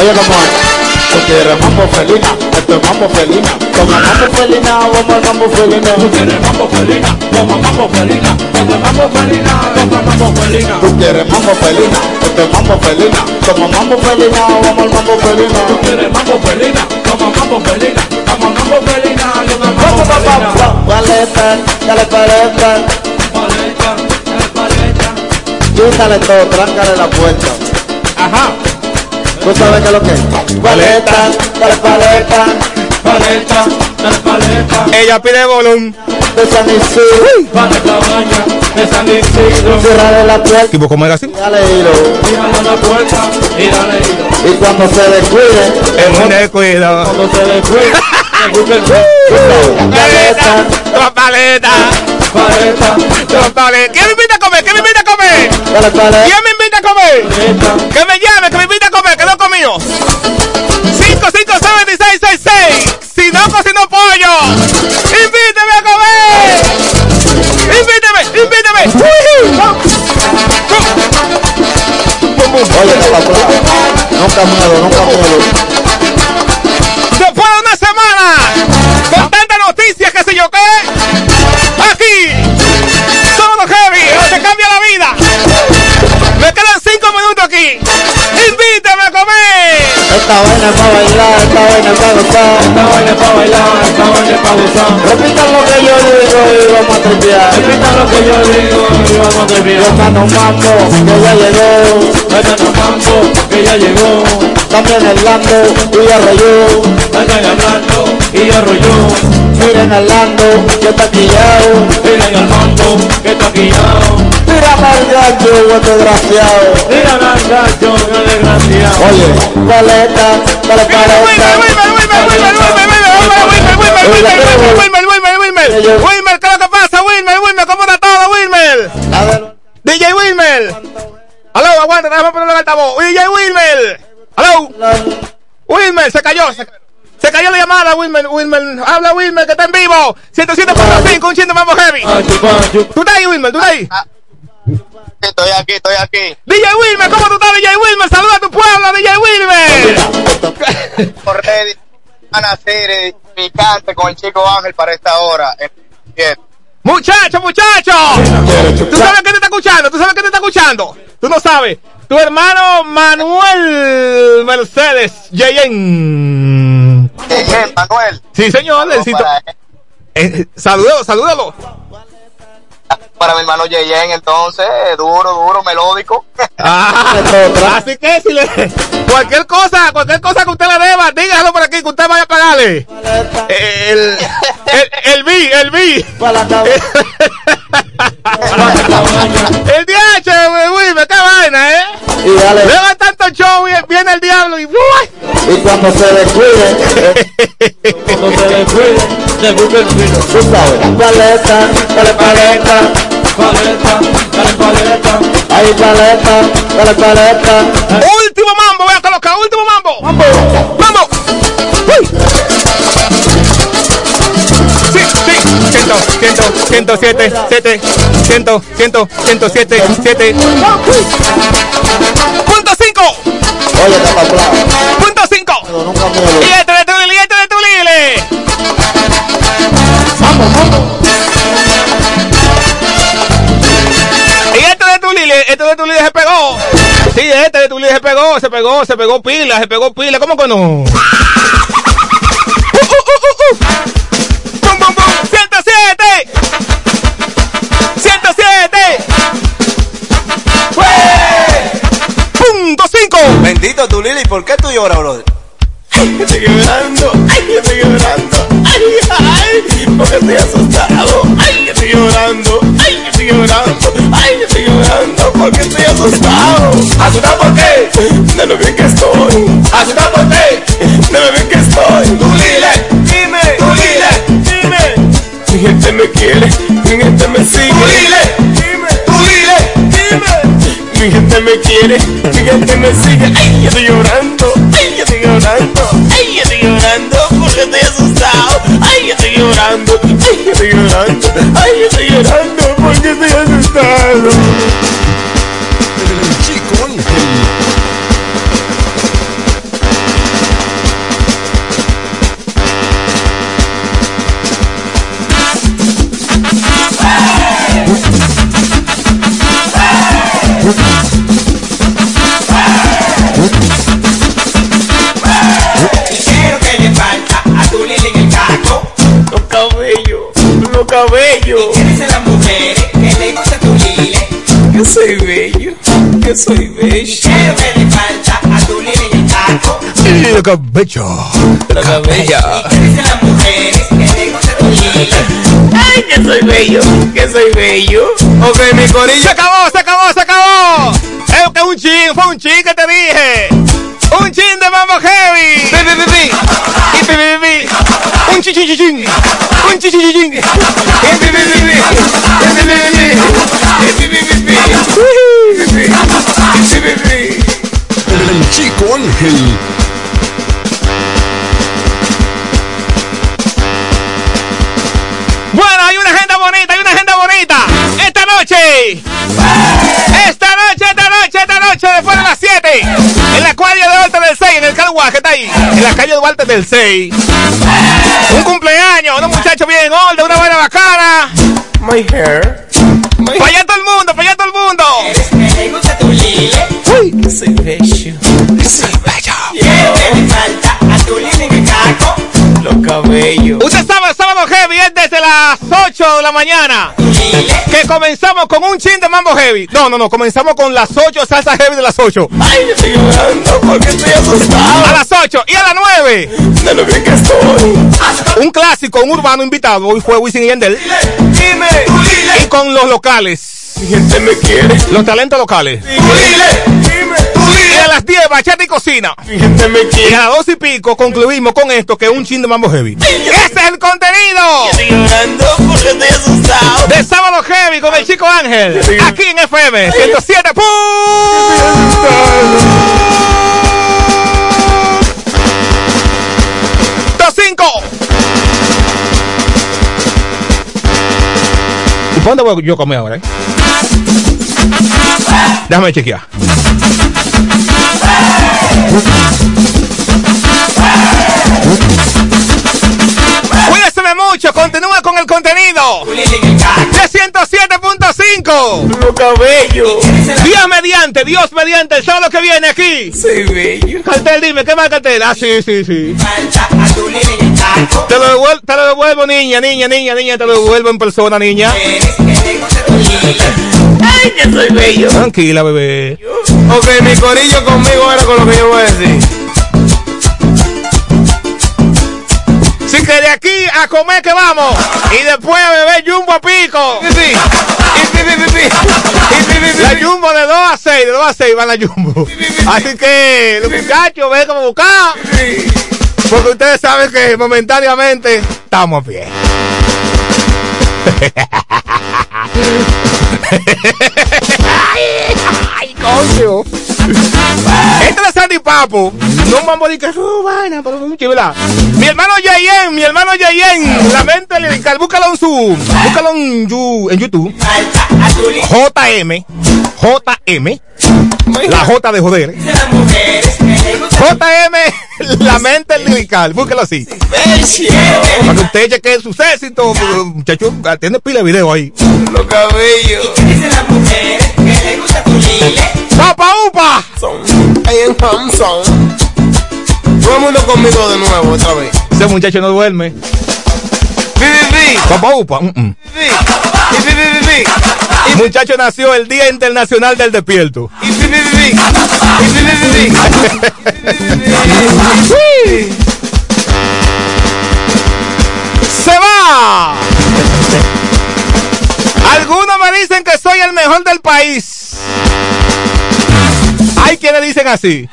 Oye, cómo es. Quieres mambo felina, esto es mambo felina. Toma mambo felina, vamos al mambo felina. Tú quieres mambo felina, toma mambo felina, toma mambo felina, toma mambo felina. Tú quieres mambo felina, esto es mambo felina. Toma mambo felina, vamos al mambo felina. Tú quieres mambo felina, toma mambo felina, toma mambo felina, toma mambo Vamos, felina. paleta, dale paleta. Paleta, dale paleta. Quítale todo, tráncale la puerta. Ajá. ¿Tú sabes qué es lo que es? Paleta, dale paleta. Paleta, dale paleta. Ella pide volumen. De San Isidro. Para la cabaña de San Isidro. Cierrale la puerta. ¿Tipo cómo era así? Dale hilo. Mírale la puerta y dale hilo. Y cuando se descuide, Es un descuido. Cuando se descuide, Paleta, toma paleta, paleta, toma paleta. ¿Quién me invita a comer? ¿Quién me invita a comer? paleta. ¿Quién me invita a comer? paleta. Que me llame, que me invite comido. 557-1666. Si no cocino pollo, invíteme a comer. Invíteme, invíteme. Oye, papá, nunca miedo, nunca miedo. Después de una semana, con tantas noticias, que sé yo qué, comer. Esta vaina es para bailar, esta vaina es para gozar. Esta vaina es pa' bailar, esta vaina es pa' gozar. Repitan lo que yo digo y vamos a tripear. Repita lo que yo digo y vamos a. Tocando un mambo, que ya llegó. A mambo, que ya llegó. También el Lando y arrolló. Vayan hablando y arrolló. Miren al Lando, que está quillao. Miren al mambo, que está quillado. Mira al gacho, buen desgraciado. Miren al gacho, el desgraciado. Oye, paleta, dale paleta. Wilmer, ¿qué es lo que pasa, Wilmer? Wilmer, ¿cómo está todo, Wilmer? DJ Wilmer. Aló, aguanta, déjame ponerle el altavoz. DJ Wilmer. Aló. Wilmer, se cayó. Se, se cayó la llamada, Wilmer. Wilmer, habla Wilmer, que está en vivo. 107.5, un chiste vamos heavy. ¿Tú estás ahí, Wilmer? ¿Tú estás ahí? Estoy aquí, estoy aquí. DJ Wilmer, ¿cómo tú estás, DJ Wilmer? Saluda a tu pueblo, DJ Wilmer. Corre a nacer eh, picante con el chico Ángel para esta hora. siete. Muchacho, muchacho. ¿Tú sabes que te está escuchando? ¿Tú sabes que te está escuchando? Tú no sabes. Tu hermano Manuel Mercedes Yeyen. Bien, Manuel. Sí, señor. Saludos Necesito. Eh, salúdalo, salúdalo. Para mi hermano Yeyen, entonces, duro, duro, melódico. Ah, así que si le, cualquier cosa, cualquier cosa que usted le deba, dígalo por aquí que usted vaya a pagarle. El, el, el B, el B. para la cabeza. El DH, Wilmer, qué vaina, ¿eh? aquí. Luego de tanto show, viene el diablo y. Cuando se descuide. cuando se descuide, se busca el cuido. Tú sabes. Paleta, paleta. Paleta, paleta. Ahí paleta, dale paleta. Último mambo, voy a estar loca. Último mambo. Mambo. Mambo. ¡Uy! Sí, sí. Siento, siento, siento, siete, siete. Siento, siento, siento, siete, siete. se pegó pila, se pegó pila. ¿Cómo que no? uh, uh, uh, uh, uh. ¡Bum, bum, bum! ¡107! ¡107! ¡Punto cinco. Bendito tu Lili, ¿por qué tú lloras, bro? Mi gente me quiere, mi gente me sigue. Ay, yo estoy llorando, ay, yo estoy llorando, ay, yo estoy llorando porque estoy asustado. Ay, yo estoy llorando, ay, yo estoy llorando, ay, yo estoy llorando porque estoy asustado. Soy bello, yo soy bello. Quiero que le falta a tu carro. El cabello. ¿Quiénes son las mujeres que Lili? Ay, que soy bello, que soy bello. Ok, mi corillo. Se acabó, se acabó, se acabó. Es que un chin, fue un chin que te dije. Un chin de mambo heavy. Pi, pi, pi, pi. Y pi, pi, pi, pi. Un chin, chin, chin, chin. Un chin, chin, chin, chin. Ángel. Bueno, hay una agenda bonita, hay una agenda bonita. Esta noche. Esta noche, esta noche, esta noche, después de las 7. En la calle de Duarte del 6, en el Calguá, que está ahí. En la calle de Duarte del 6. Un cumpleaños, unos muchachos bien old, una buena bacana. My hair. Para allá todo el mundo, para allá todo el mundo. Uy, soy bello. Soy bello. Falta el carro. Los cabellos. Usted sabe, sábado heavy es desde las 8 de la mañana. Que comenzamos con un chin de mambo heavy. No, no, no, comenzamos con las 8, salsa heavy de las 8. Ay, yo estoy llorando porque estoy asustado. A las 8 y a las 9. De lo bien que estoy. Un clásico, un urbano invitado. Hoy fue Wisin y Yandel. Dime. Y con los locales. Mi gente me quiere. Los talentos locales. Y a las 10, bachata y cocina. Mi gente me Y quiere. a las 2 y pico concluimos con esto, que es un chin de mambo heavy. ¡Ese es el contenido! De sábado heavy con el chico Ángel. Aquí en FM 107. cinco. ¿Y dónde voy yo a comer ahora? eh? Dame chequea. Mucho, continúa con el contenido. De 107.5. Los cabellos. Dios mediante, Dios mediante, el sábado que viene aquí. Bello. Cartel, dime, ¿qué más cartel? Ah, sí, sí, sí. Te lo devuelvo, te lo devuelvo, niña, niña, niña, niña, te lo devuelvo en persona, niña. Ay, que soy bello. Tranquila, bebé. Ok, mi corillo conmigo ahora con lo que yo voy a decir. Que de aquí a comer que vamos. Y después a beber jumbo a pico. La jumbo de 2 a 6, de 2 a 6 va la jumbo. Así que los muchachos, ven como buscar. Porque ustedes saben que momentáneamente estamos bien. Ay, coño. Este de Sandy Papo, no un mambo de que su vaina, pero muy chivela. Mi hermano Yayen, mi hermano Yayen, la mente lirical, búscalo en su, búscalo en, YouTube. A. JM, JM, la J de joder. JM, la mente lirical, búscalo así. Para que usted cheque sus éxitos, muchachos, tiene pila de video ahí. los cabellos. ¿Qué dicen las mujeres que gusta tu? ¡Papa upa! En. Todo el mundo conmigo de nuevo otra vez. Ese muchacho no duerme. Papá Upa. mm, mm. Muchacho nació el Día Internacional del Despierto. ¡Se va! Algunos me dicen que soy el mejor del país. Hay quienes dicen así.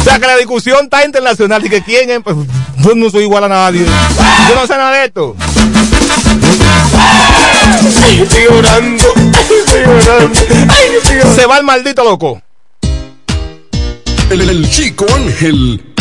O sea que la discusión está internacional y que quién es, pues, yo no soy igual a nadie. Yo no sé nada de esto. Estoy llorando. Se va el maldito loco. El, el chico Ángel.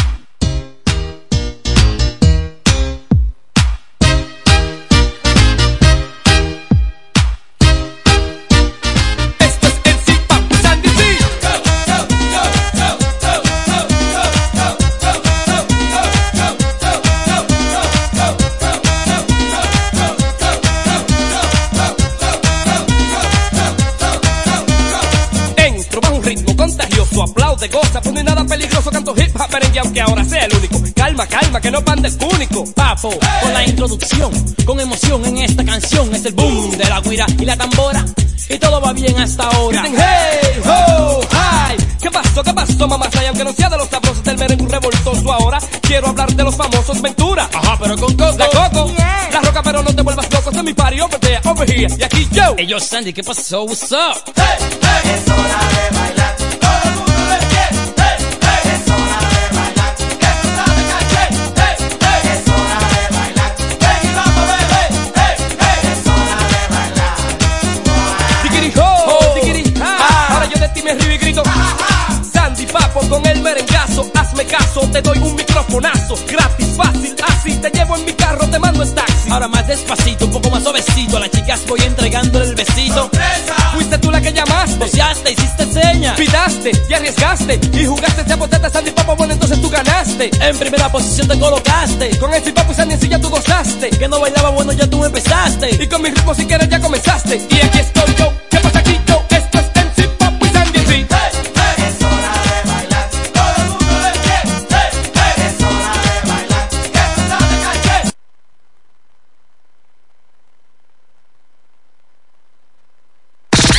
Hop merengue aunque ahora sea el único. Calma, calma, que no pan de único. Papo, con la introducción, con emoción en esta canción, es el boom de la guira y la tambora. Y todo va bien hasta ahora. Dicen, hey, ho, hi. ¿Qué pasó, qué pasó, mamá? Y aunque no sea de los sabrosos del merengue revoltoso ahora, quiero hablar de los famosos Ventura. Ajá, pero con Coco. La Coco. La roca, pero no te vuelvas loco. Este es mi party, over there, over here. Y aquí yo. Hey, yo, Sandy, ¿qué pasó? What's up? Es hora de bailar. Con el merengazo. Hazme caso, te doy un microfonazo. Gratis, fácil, así. Te llevo en mi carro, te mando en taxi. Ahora más despacito, un poco más suavecito. A las chicas voy entregándole el besito. Fuiste tú la que llamaste. Boceaste, hiciste señas. Pidaste y arriesgaste. Y jugaste esa poteta Sandy Papo. Bueno, entonces tú ganaste. En primera posición te colocaste. Con el Papo y Sandy en sí ya tú gozaste. Que no bailaba bueno, ya tú empezaste. Y con mi ritmo si quieres ya comenzaste. Y aquí estoy yo. ¿Qué pasa aquí yo?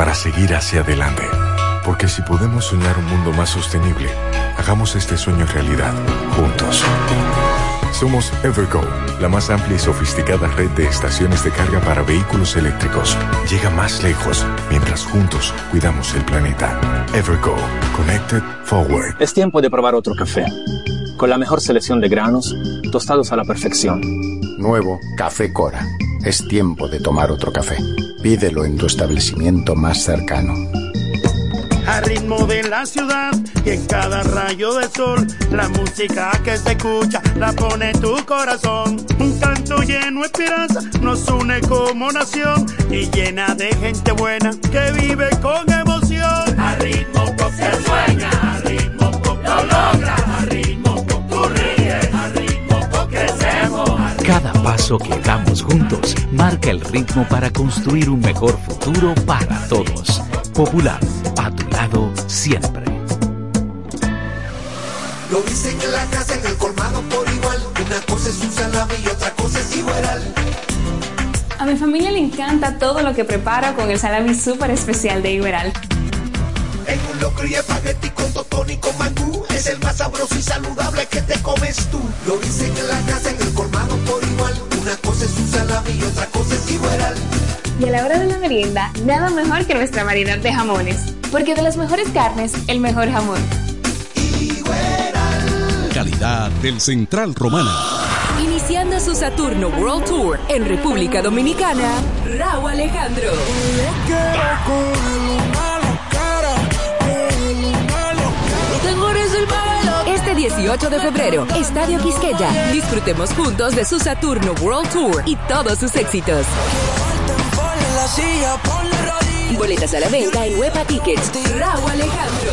para seguir hacia adelante. Porque si podemos soñar un mundo más sostenible, hagamos este sueño realidad, juntos. Somos Evergo, la más amplia y sofisticada red de estaciones de carga para vehículos eléctricos. Llega más lejos mientras juntos cuidamos el planeta. Evergo, Connected Forward. Es tiempo de probar otro café. Con la mejor selección de granos, tostados a la perfección. Nuevo Café Cora. Es tiempo de tomar otro café. Pídelo en tu establecimiento más cercano. Al ritmo de la ciudad y en cada rayo de sol, la música que se escucha la pone tu corazón. Un canto lleno de esperanza nos une como nación y llena de gente buena que vive con emoción. Al ritmo pop se sueña, al ritmo pop lo logra, Cada paso que damos juntos marca el ritmo para construir un mejor futuro para todos. Popular, a tu lado siempre. Lo dicen en la casa, en el colmado por igual. Una cosa es un salami y otra cosa es igual. A mi familia le encanta todo lo que prepara con el salami súper especial de Iberal. En un locro y espagueti con totón y con mangú. Es el más sabroso y saludable que te comes tú. Lo dicen en la casa, en el colmado por igual. Una cosa es un salami y otra cosa es igual. Y a la hora de la merienda, nada mejor que nuestra variedad de jamones. Porque de las mejores carnes, el mejor jamón. Calidad del Central Romana. Iniciando su Saturno World Tour en República Dominicana, Raúl Alejandro. 18 de febrero, Estadio Quisqueya. Disfrutemos juntos de su Saturno World Tour y todos sus éxitos. Boletas a la venta en Huepa Tickets. Raúl Alejandro.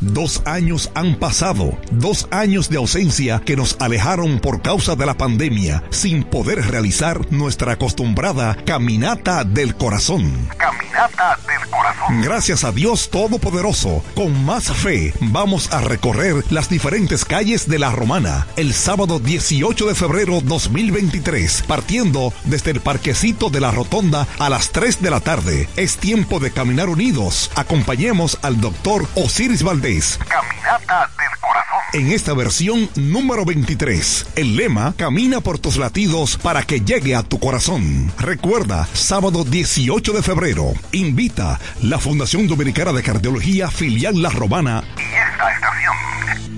Dos años han pasado, dos años de ausencia que nos alejaron por causa de la pandemia, sin poder realizar nuestra acostumbrada caminata del corazón. Caminata del corazón. Gracias a Dios Todopoderoso, con más fe, vamos a recorrer las diferentes calles de la Romana el sábado 18 de febrero 2023, partiendo desde el parquecito de la Rotonda a las 3 de la tarde. Es tiempo de caminar unidos. Acompañemos al doctor Osiris Valdés. Caminata del corazón. En esta versión número 23, el lema Camina por tus latidos para que llegue a tu corazón. Recuerda, sábado 18 de febrero, invita la Fundación Dominicana de Cardiología Filial La Romana y esta.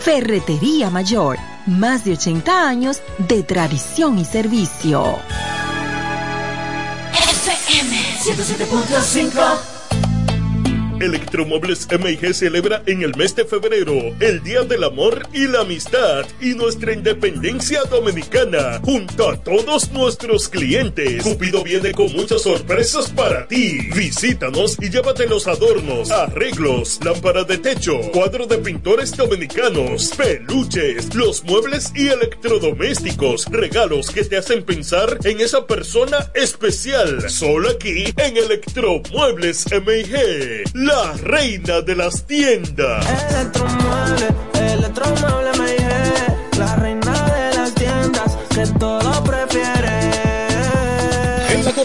Ferretería Mayor, más de 80 años de tradición y servicio. FM 107.5 Electromuebles MIG celebra en el mes de febrero el Día del Amor y la Amistad y nuestra independencia dominicana junto a todos nuestros clientes. Cupido viene con muchas sorpresas para ti. Visítanos y llévate los adornos, arreglos, lámparas de techo, cuadros de pintores dominicanos, peluches, los muebles y electrodomésticos, regalos que te hacen pensar en esa persona especial. Solo aquí en Electromuebles MIG la reina de las tiendas. Electromueble, electromueble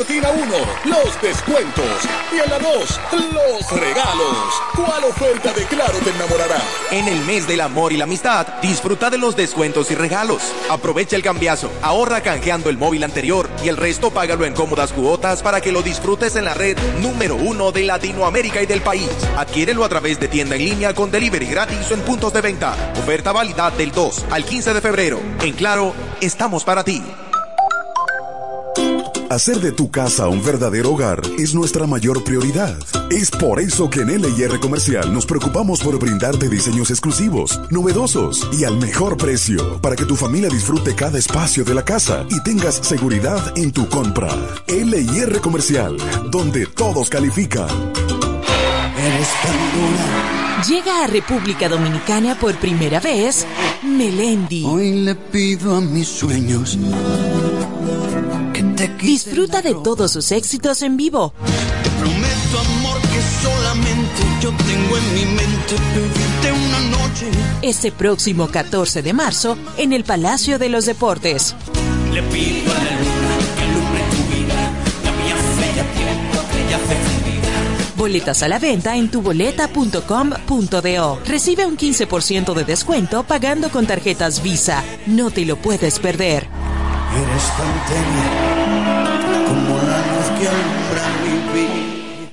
En la cortina 1, los descuentos. Y en la 2, los regalos. ¿Cuál oferta de Claro te enamorará? En el mes del amor y la amistad, disfruta de los descuentos y regalos. Aprovecha el cambiazo, ahorra canjeando el móvil anterior y el resto págalo en cómodas cuotas para que lo disfrutes en la red número uno de Latinoamérica y del país. Adquiérelo a través de tienda en línea con delivery gratis o en puntos de venta. Oferta válida del 2 al 15 de febrero. En Claro, estamos para ti. Hacer de tu casa un verdadero hogar es nuestra mayor prioridad. Es por eso que en LIR Comercial nos preocupamos por brindarte diseños exclusivos, novedosos y al mejor precio para que tu familia disfrute cada espacio de la casa y tengas seguridad en tu compra. LIR Comercial, donde todos califican. Eres tan Llega a República Dominicana por primera vez Melendi. Hoy le pido a mis sueños Disfruta de todos sus éxitos en vivo. Prometo amor que solamente yo tengo en mi mente pedirte una noche. Este próximo 14 de marzo en el Palacio de los Deportes. Le pido a la luna que alumbre tu vida. La mía fe ya tiempo que ya fe. Boletas a la venta en tuboleta.com.do. Recibe un 15% de descuento pagando con tarjetas Visa. No te lo puedes perder. Eres tan tenue como la luz que.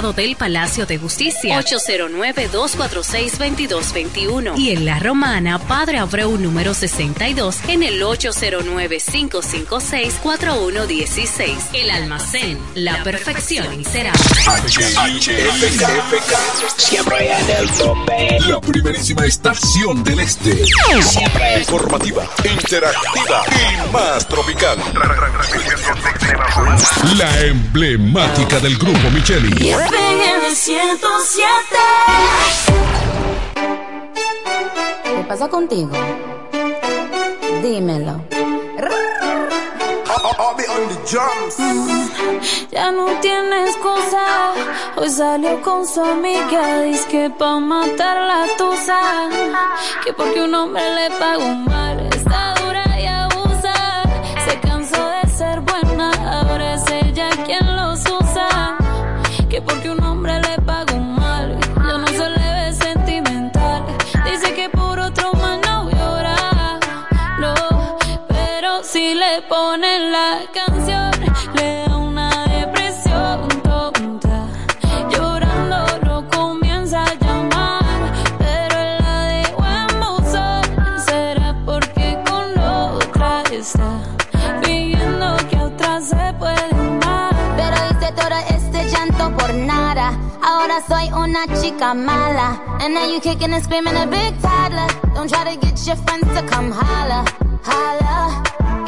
lado del Palacio de Justicia, 809-246-2221. Y en La Romana, Padre Abreu número 62, en el 809-556-4116. El almacén, la perfección en cerámica. Siempre en el tope. La primerísima estación del este. Siempre informativa, interactiva y más tropical. La emblemática del grupo Micheli. FM 107. ¿Qué pasa contigo? Dímelo. Ya no tiene excusa. Hoy salió con su amiga. Dice que pa' matar la tusa. Que porque un hombre le pagó mal. Está dura y abusa. Se cansó de ser buena. Ahora es ella quien Ahora soy una chica mala. And now you kicking and screaming a big toddler. Don't try to get your friends to come holla. Holla.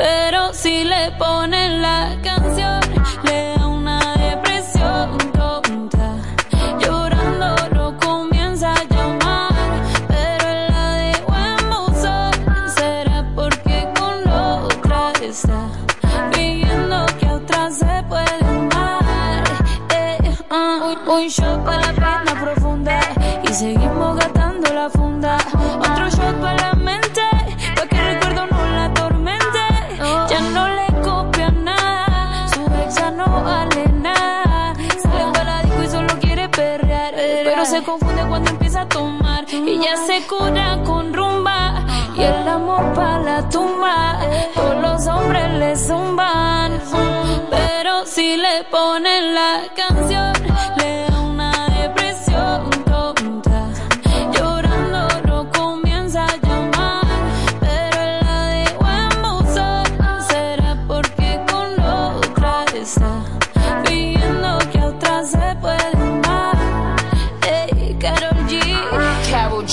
Pero si le ponen la canción, le confunde cuando empieza a tomar. Y ya se cura con rumba y el amor para la tumba. Todos los hombres le zumban, pero si le ponen la canción, le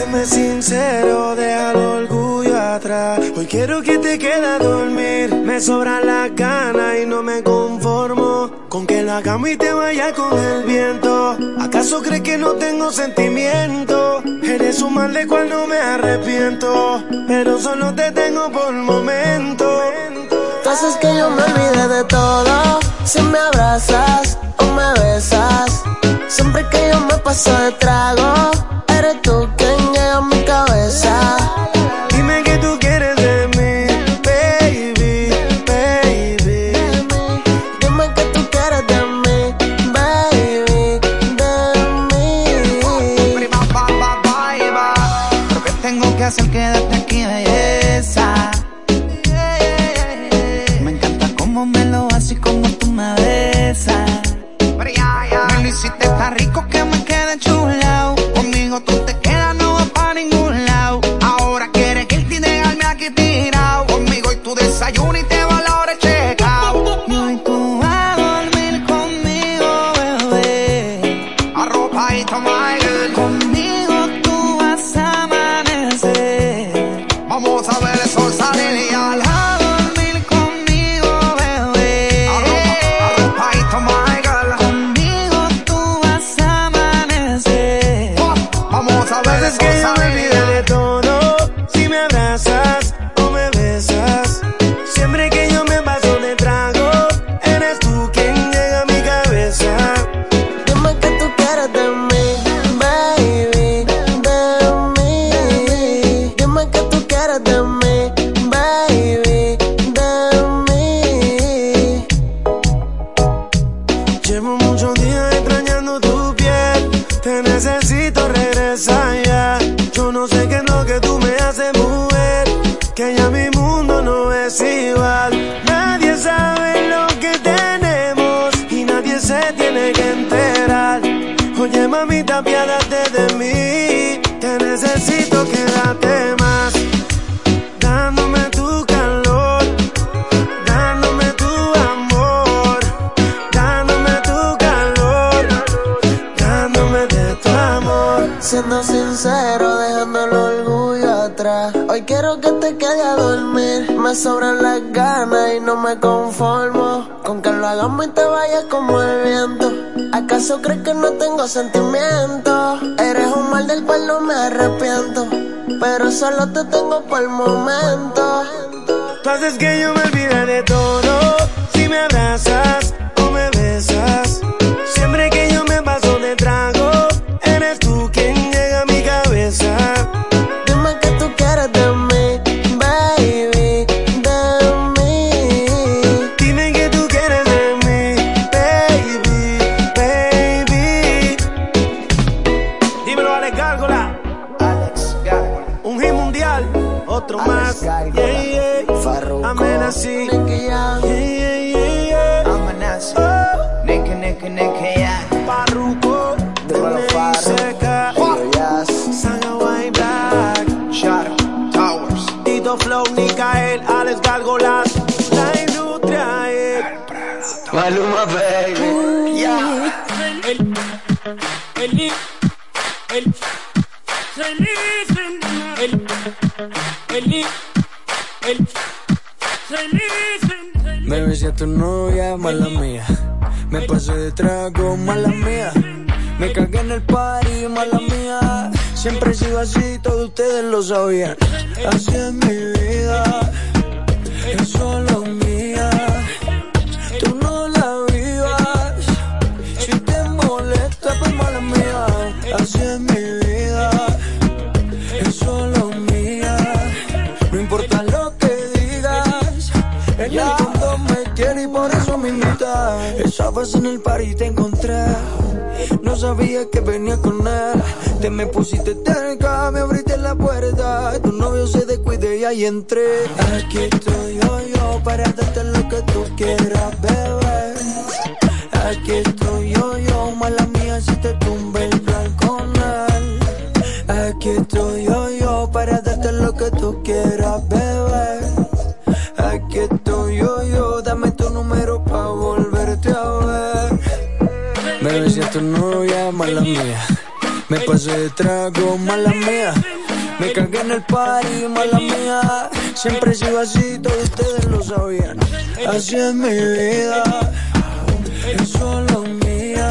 Séme sincero, deja el orgullo atrás. Hoy quiero que te quede a dormir. Me sobra la gana y no me conformo con que la cama y te vaya con el viento. ¿Acaso crees que no tengo sentimiento? Eres un mal de cual no me arrepiento, pero solo te tengo por momento. Tú haces que yo me olvide de todo. Si me abrazas o me besas. Siempre que yo me paso de trago, sentimientos? Eres un mal del cual no me arrepiento. Pero solo te tengo por el momento. Tú haces que yo me Así es mi vida, es solo mía. Tú no la vivas. Si te molesta, pues mala mía. Así es mi vida, es solo mía. No importa lo que digas, en el por eso me invita. Estabas en el party y te encontré. No sabía que venía con él. Te me pusiste cerca, me abriste la puerta. Tu novio se descuide y ahí entré. Aquí estoy yo, yo, para darte lo que tú quieras, bebé. Aquí estoy yo, yo, Novia, mala mía. Me pasé de trago, mala mía. Me cagué en el party, mala mía. Siempre he sido así, todos ustedes lo sabían. Así es mi vida, es solo mía.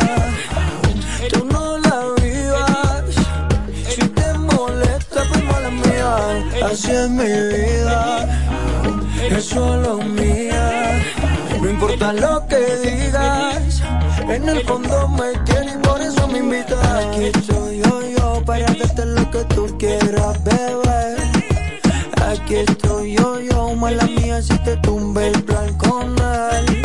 Tú no la vivas. Si te molesta, pues mala mía. Así es mi vida, es solo mía. No importa lo que digas, en el fondo me quieres y por eso me invitas. Aquí estoy yo, yo, para darte lo que tú quieras, bebé. Aquí estoy yo, yo, mala mía, si te tumbe el plan con él.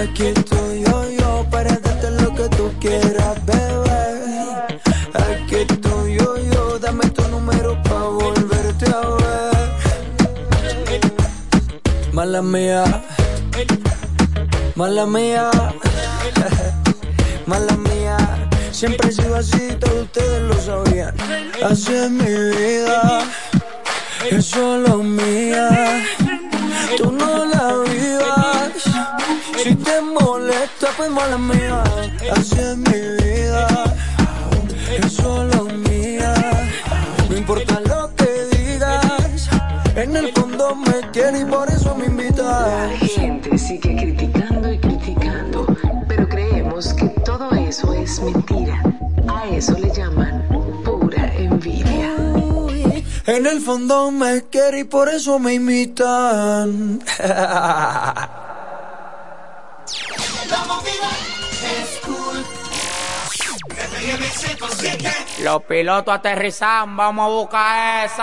Aquí estoy yo, yo, para darte lo que tú quieras, bebé. Aquí estoy yo, yo, dame tu número pa' volverte a ver. Mala mía, mala mía, mala mía. Siempre he sido así, todos ustedes lo sabían. Así es mi vida, es solo mía. Tú no la vivas. Si te molesta, pues mala mía. Así es mi vida, es solo mía. No importa lo que digas, en el fondo me quiere y por eso me invita. La gente sigue criticando que todo eso es mentira. A eso le llaman pura envidia. el fondo me quiere y por eso me imitan. La movida es cool. FM 107. Los pilotos aterrizan, vamos a buscar eso.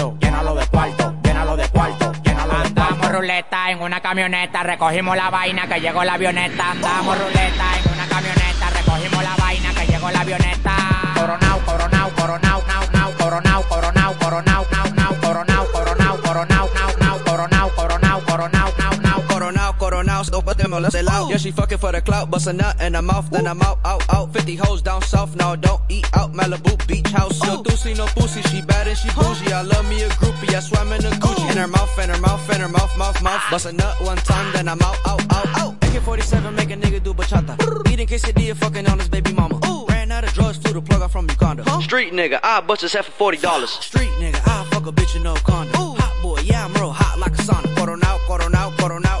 Andamos ruleta en una camioneta, recogimos la vaina que llegó la avioneta. Andamos ruleta en una camioneta, recogimos la vaina que llegó la avioneta. Coronao, coronao, coronao, nao, nao, coronao, coronao, coronao, nao, nao, coronao, coronao, Coronao, so put them on the loud. Yeah, she fucking for the clout, bust a nut in her mouth, then I'm out, out, out. 50 hoes down south, now don't eat out. Malibu beach house, no doozy, no pussy, she bad and she bougie. I love me a groupie, I swam in a Gucci. In her mouth, in her mouth, in her mouth, mouth, mouth. Ah. Bust a nut one time, then I'm out, out, out, out. AK-47 make a nigga do bachata. Eating quesadilla, fucking on his baby mama. Ran out of drugs, flew the plug out from Uganda. Street nigga, I bust his head for forty dollars. Street nigga, I fuck a bitch in no condom. Hot boy, yeah I'm real hot like a sauna. Coronao, coronao, coronao, now, now,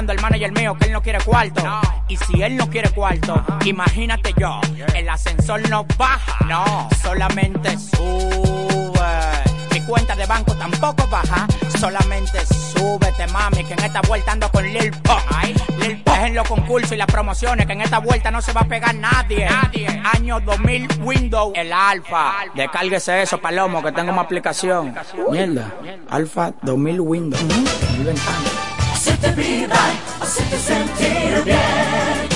llamando al manager mío que él no quiere cuarto. Y si él no quiere cuarto, imagínate yo, el ascensor no baja, no, solamente sube. Mi cuenta de banco tampoco baja, solamente súbete, mami, que en esta vuelta ando con Lil Pump. Lil Pump en los concursos y las promociones, que en esta vuelta no se va a pegar nadie. Año 2000 Windows, el Alfa. Descárguese eso, Palomo, que tengo una aplicación. Mierda, Alfa 2000 Windows. Mi ventana. Hacerte vibrar, hacerte sentir bien.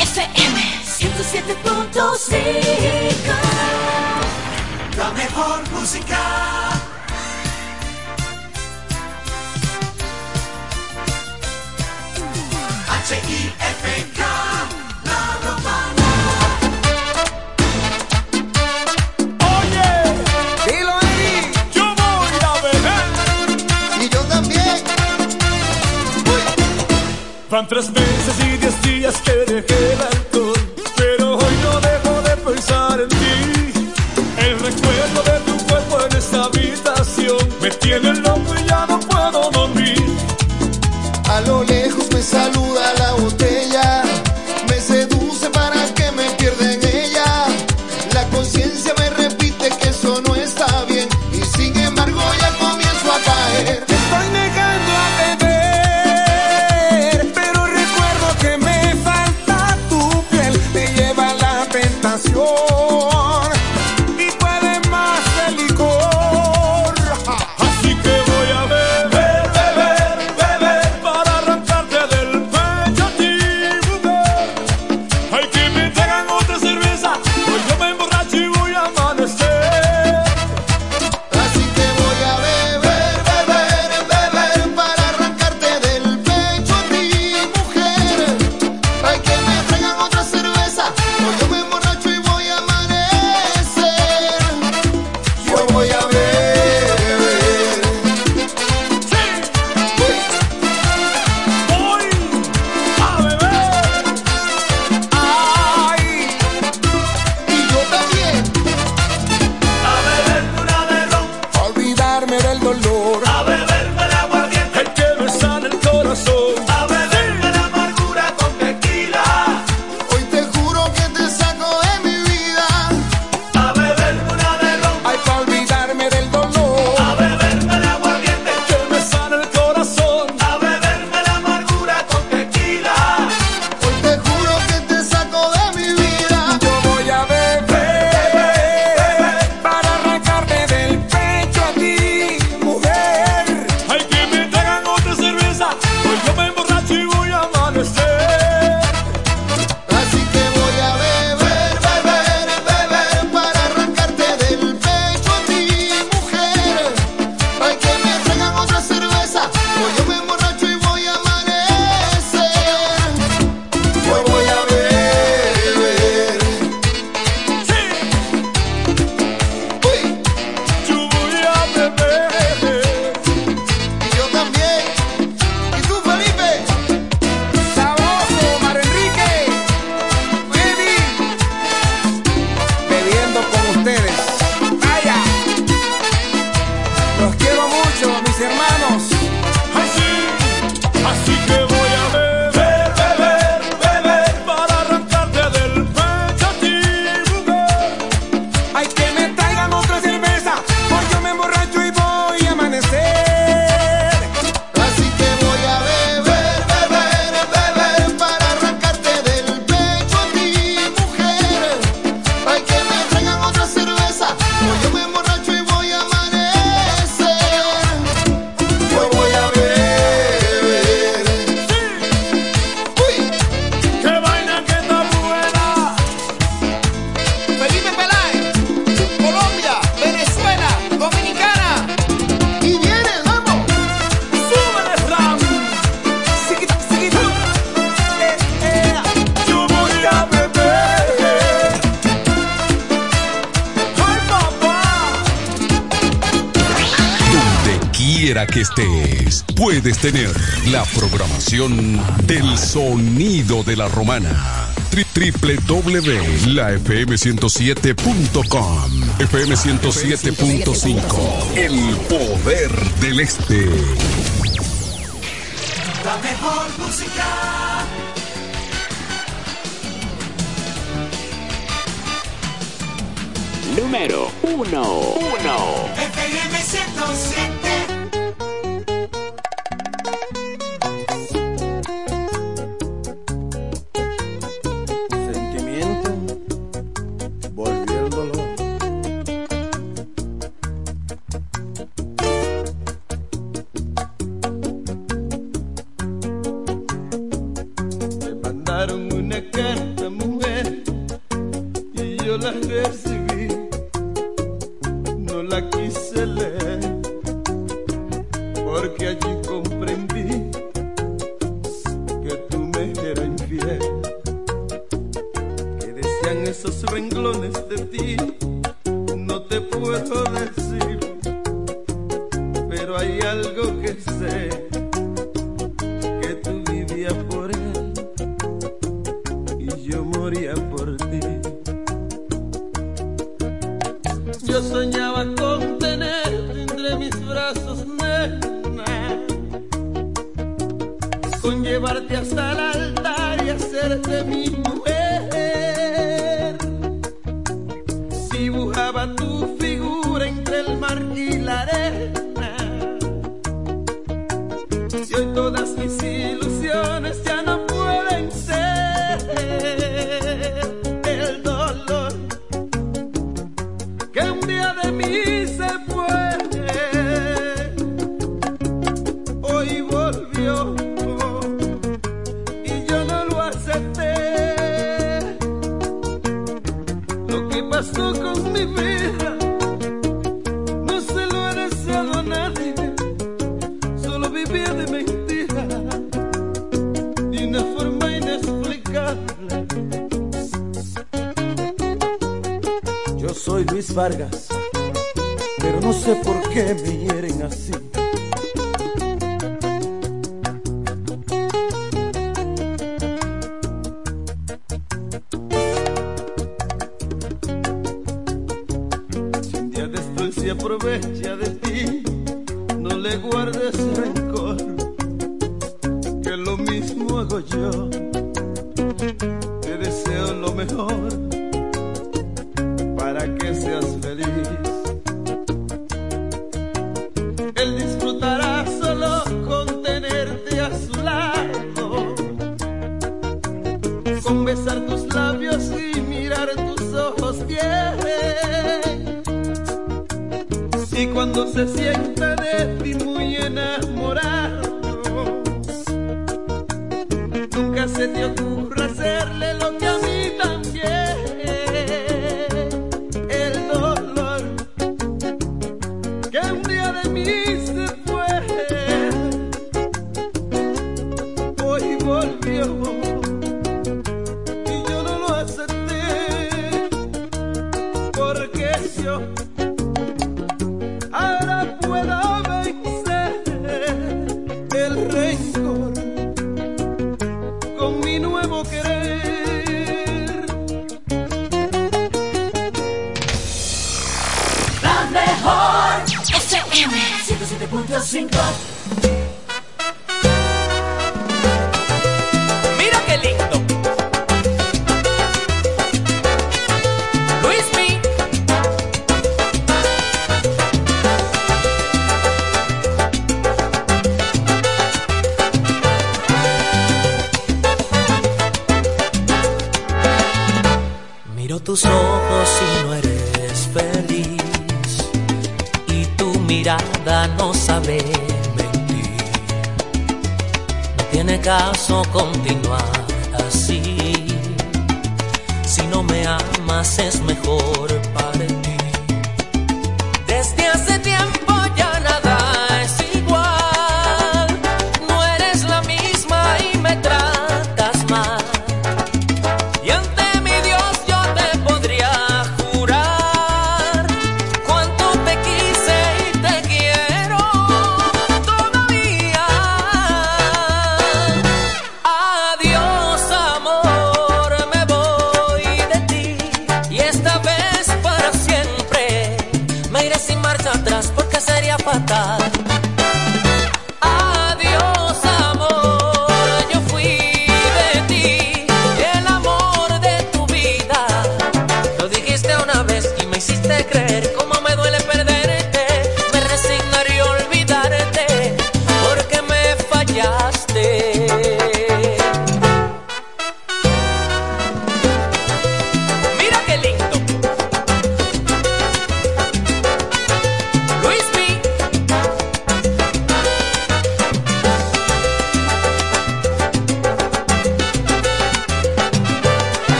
FM 107.5 La mejor música H-I-F-K Van tres meses y diez días que dejé el alcohol, pero hoy no dejo de pensar en ti. El recuerdo de tu cuerpo en esta habitación me tiene loco y Tri www.lafm107.com FM107.5 El Poder del Este. Número 1 Pero no sé por qué me hieren así.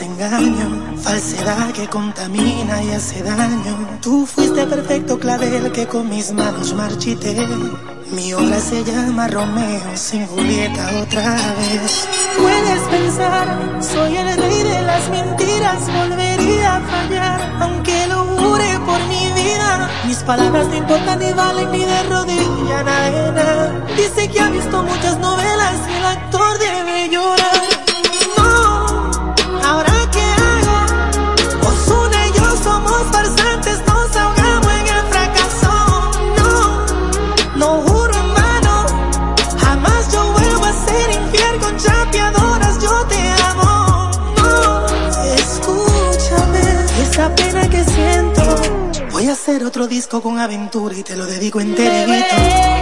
Desengaño, falsedad que contamina y hace daño. Tú fuiste perfecto clavel que con mis manos marchité. Mi obra se llama Romeo sin Julieta otra vez. Puedes pensar, soy el rey de las mentiras, volvería a fallar, aunque lo jure por mi vida. Mis palabras no importan ni valen ni de rodilla nada. Dice que ha visto muchas novelas y el actor debe otro disco con aventura y te lo dedico enterito.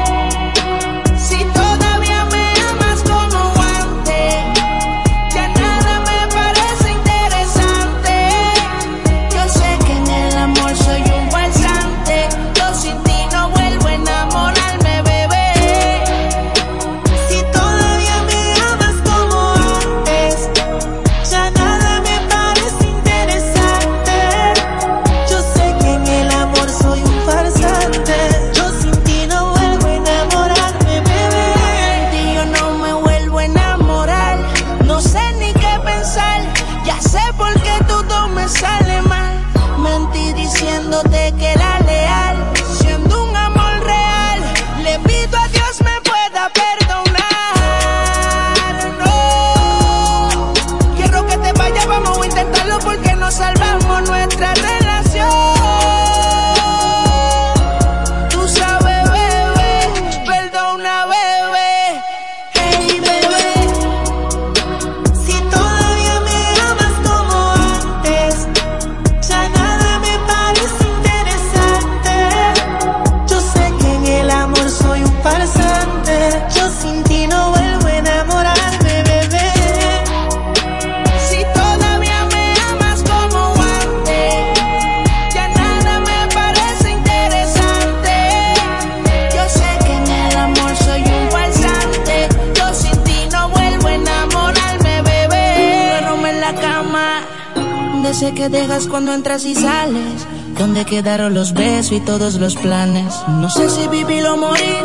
Quedaron los besos y todos los planes. No sé si vivir o morir.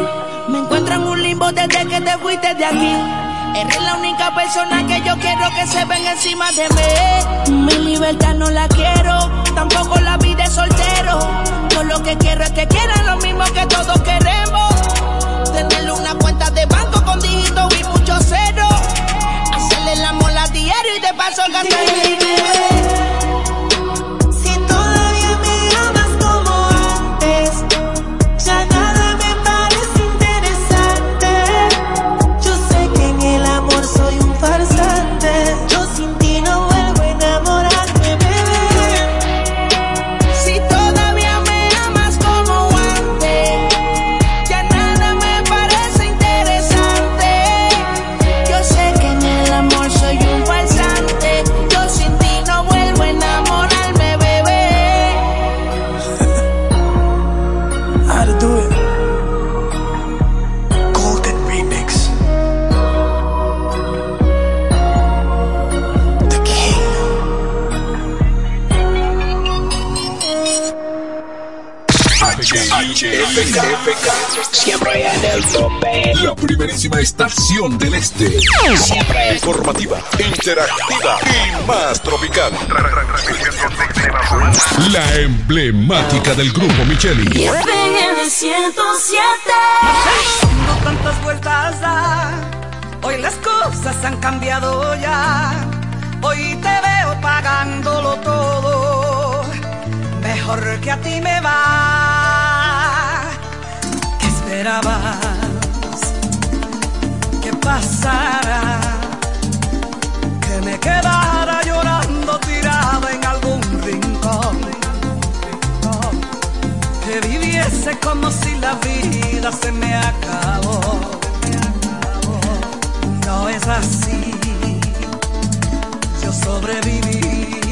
Me encuentro en un limbo desde que te fuiste de aquí. Eres la única persona que yo quiero que se ven encima de mí. Mi libertad no la quiero, tampoco la vida de soltero. Yo lo que quiero es que quieran lo mismo que todos queremos. Tenerle una cuenta de banco con dígitos y muchos ceros. Hacerle el amor a diario y de paso gastar La primerísima estación del este. Informativa, interactiva y más tropical. La emblemática del grupo Micheli. el 107. No tantas vueltas. Hoy las cosas han cambiado ya. Hoy te veo pagándolo todo. Mejor que a ti me va. ¿Qué esperabas Que me quedara llorando tirada en algún rincón. Que viviese como si la vida se me acabó. No es así. Yo sobreviví.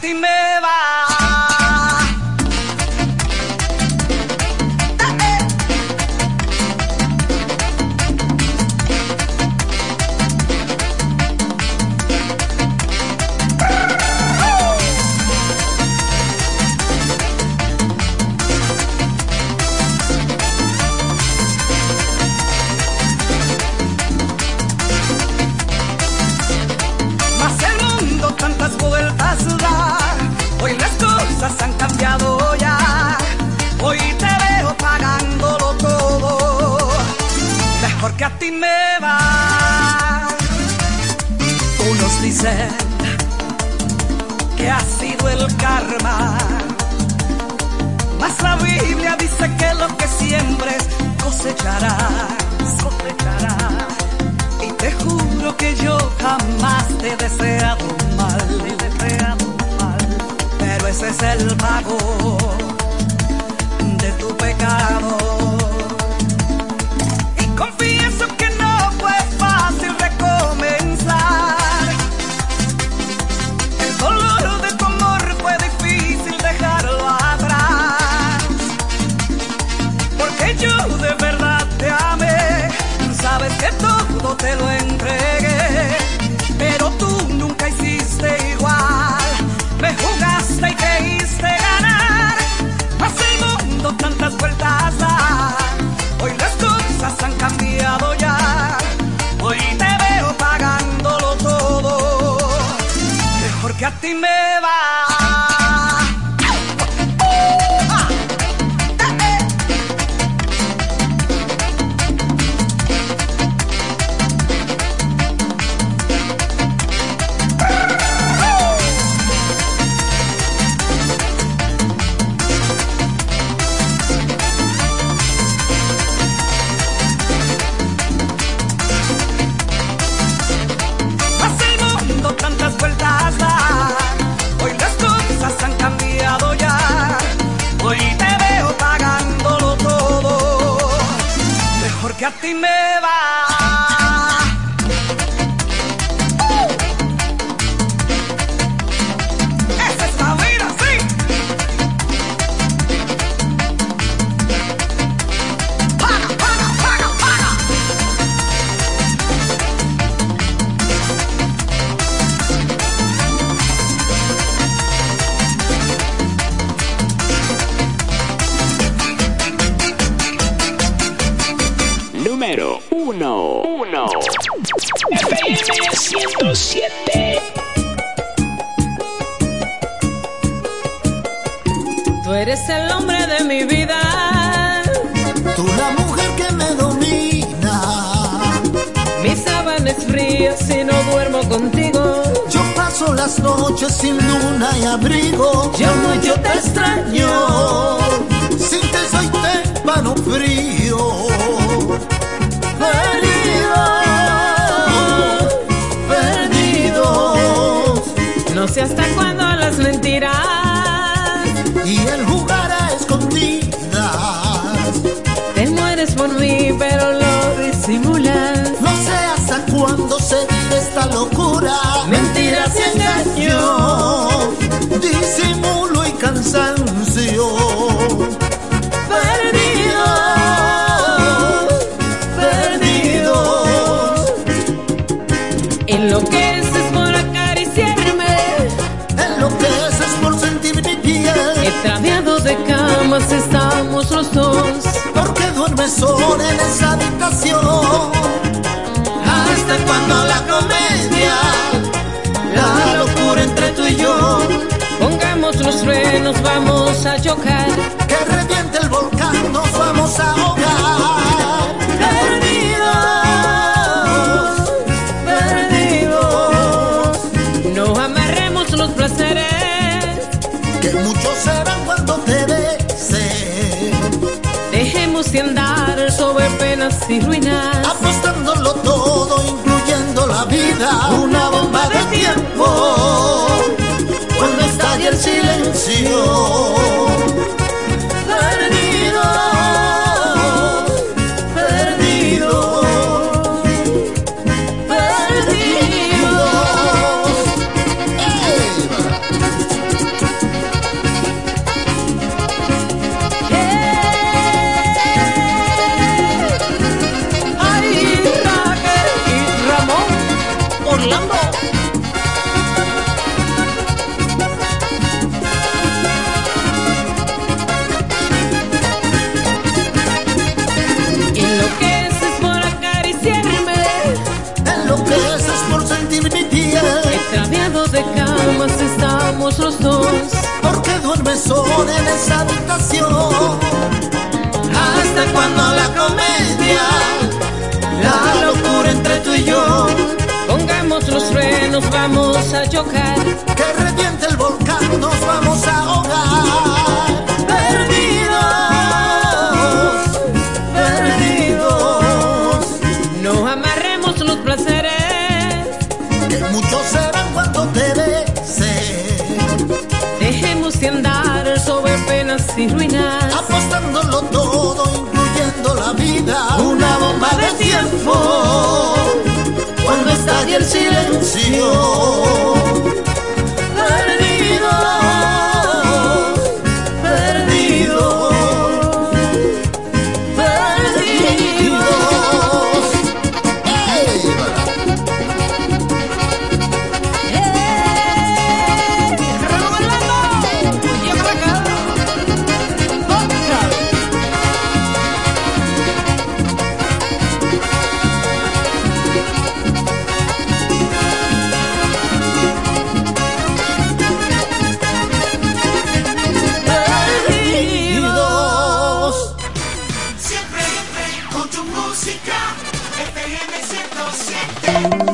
Ti me. Karma. Mas la Biblia dice que lo que siembres cosecharás, cosecharás. Y te juro que yo jamás te he deseado mal, te deseado mal. Pero ese es el pago de tu pecado. Eres el hombre de mi vida. Tú la mujer que me domina. Mi sábana es fría si no duermo contigo. Yo paso las noches sin luna y abrigo. Yo mucho te extraño. Sin ti soy témpano frío. Perdido. Perdido. No sé hasta cuándo las mentiras. Y el jugar a escondidas. Te mueres por mí, pero lo disimulas. No sé hasta cuándo seguir esta locura. Mentiras y engaños. Disimulo y cansancio. profesor en esa habitación. Hasta cuando la comedia, la locura entre tú y yo. Pongamos los frenos, vamos a chocar. Que reviente el volcán, nos vamos a ahogar. y ruinas, apostándolo todo, incluyendo la vida, una bomba de tiempo, cuando estalla el silencio. amor en esa habitación. Hasta cuando la comedia, la locura entre tú y yo. Pongamos los frenos, vamos a chocar. apostándolo todo, incluyendo la vida, una bomba de tiempo, cuando estalle el silencio. Don't sit there.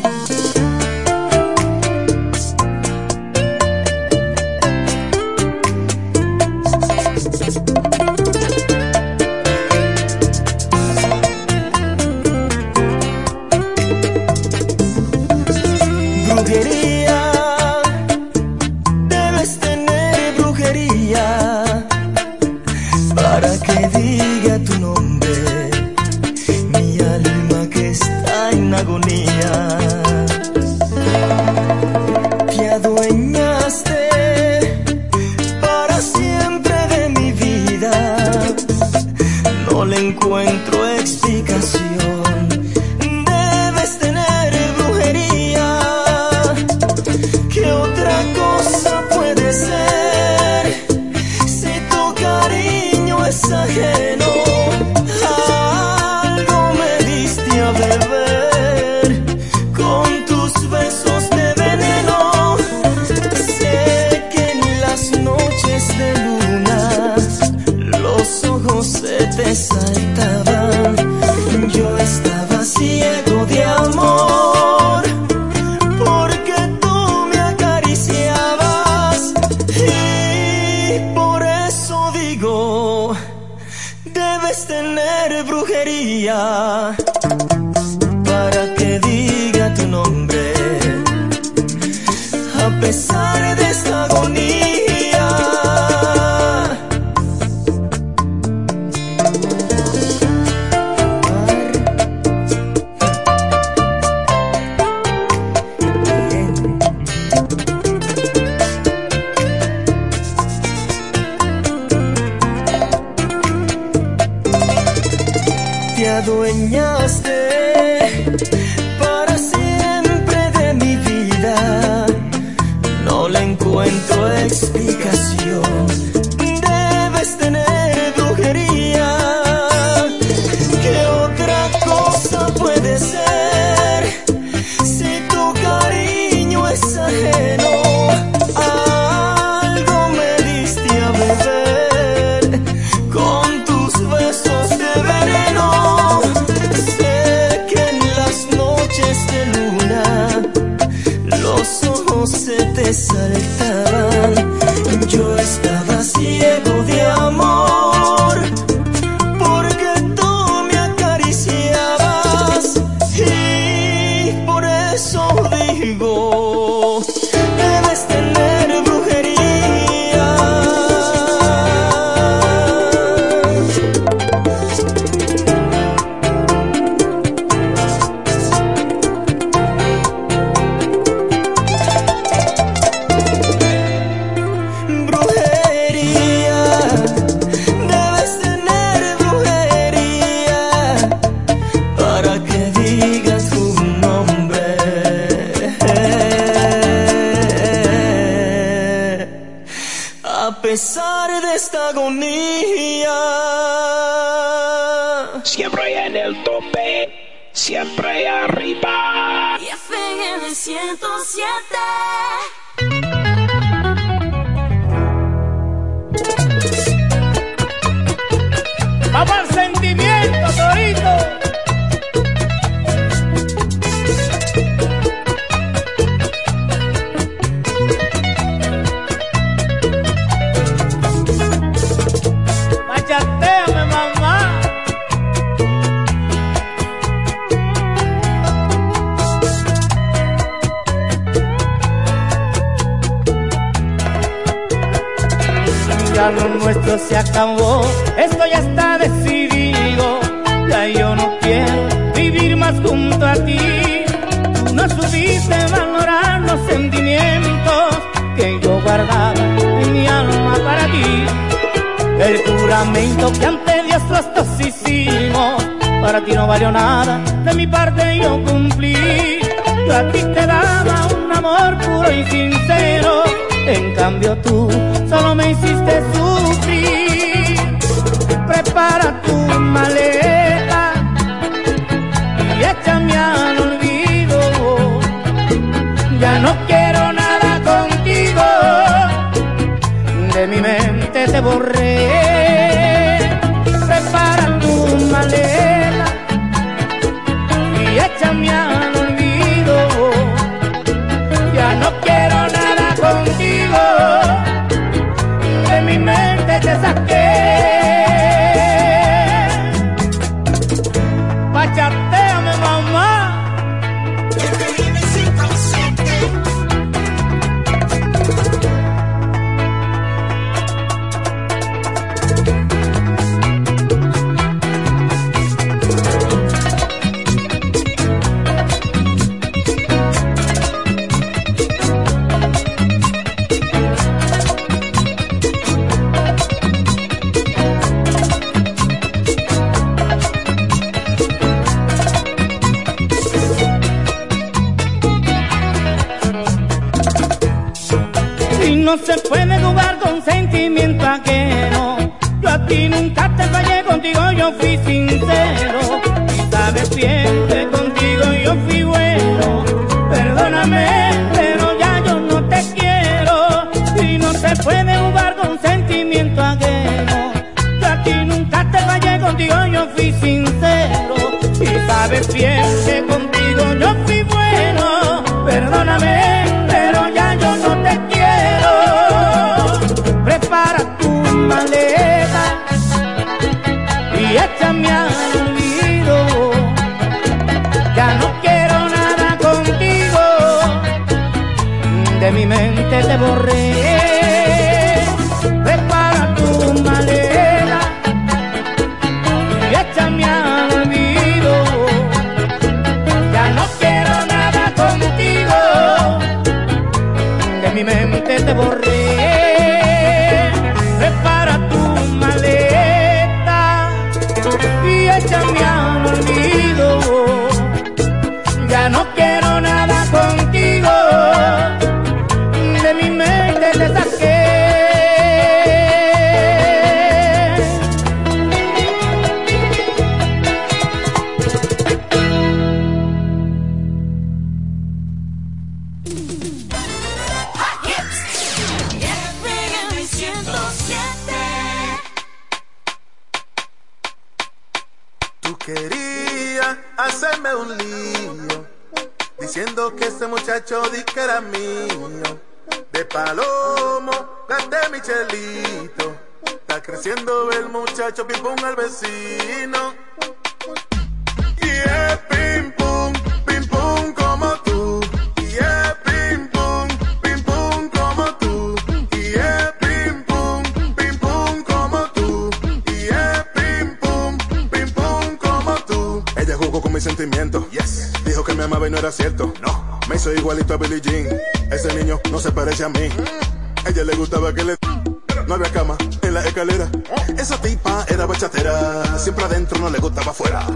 nuestro se acabó, esto ya está decidido, ya yo no quiero vivir más junto a ti. No supiste valorar los sentimientos que yo guardaba en mi alma para ti. El juramento que ante Dios los dos hicimos, para ti no valió nada, de mi parte yo cumplí. Yo a ti te daba un amor puro y sincero, en cambio tú solo me hiciste sufrir. Prepara tu maleta. no era cierto. No. Me hizo igualito a Billie Jean. Ese niño no se parece a mí. A ella le gustaba que le... No había cama en la escalera. Esa tipa era bachatera. Siempre adentro no le gustaba afuera.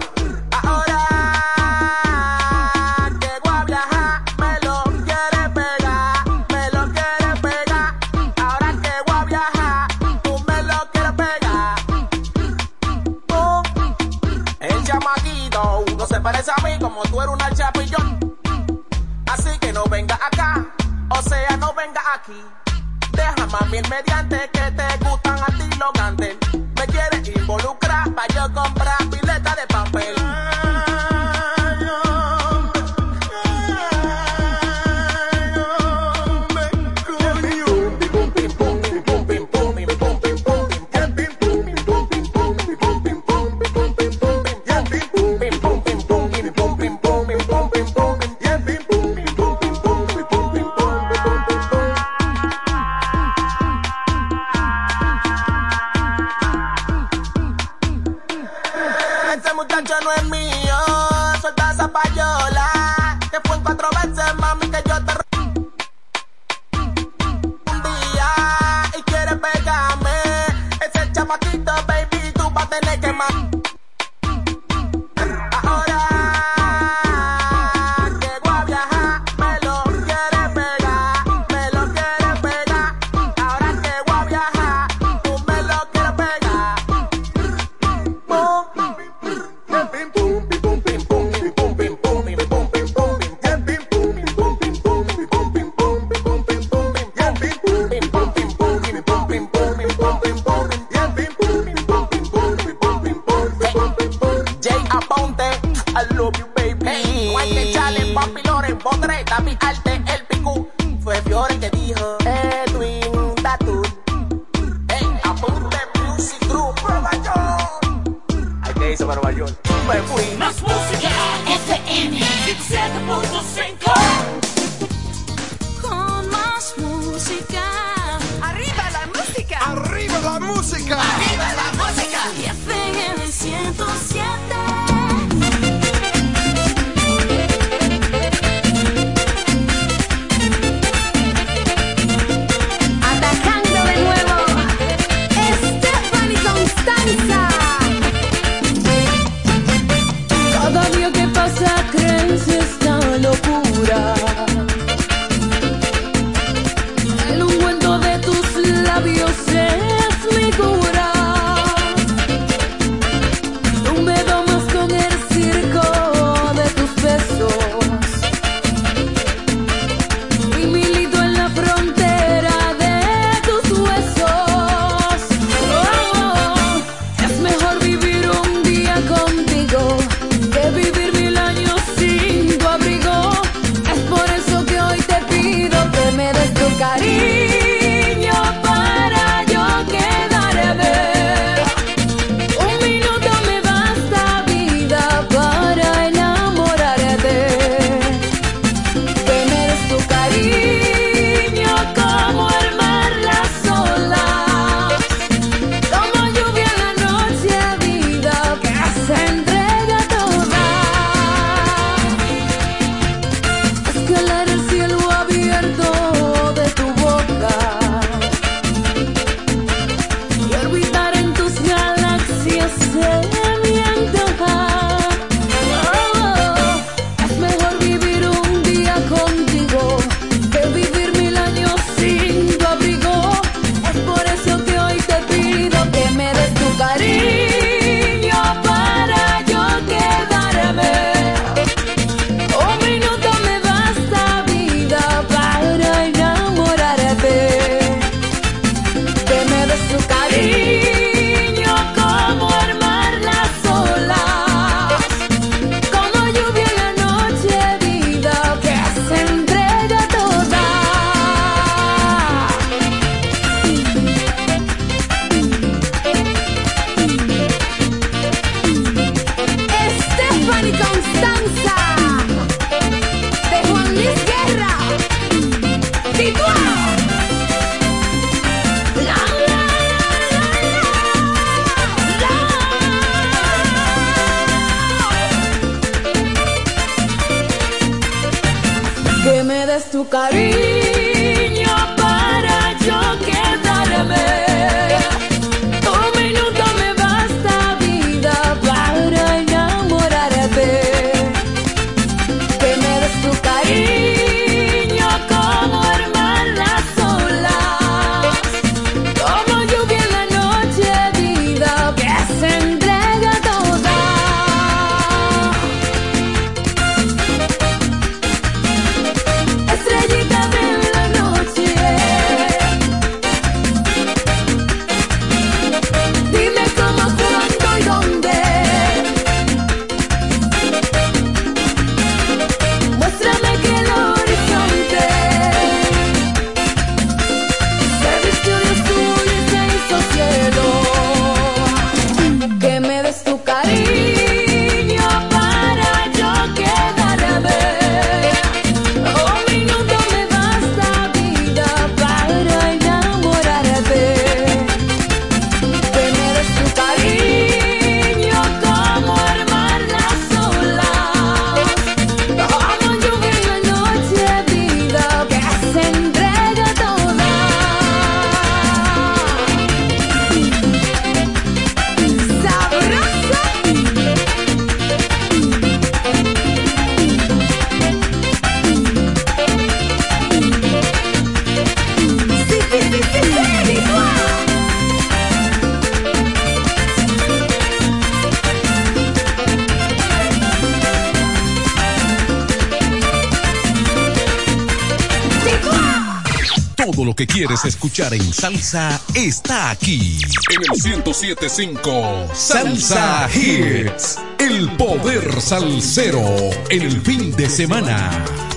escuchar en salsa está aquí. En el 107.5 Salsa Hits, el poder salsero, el fin de semana.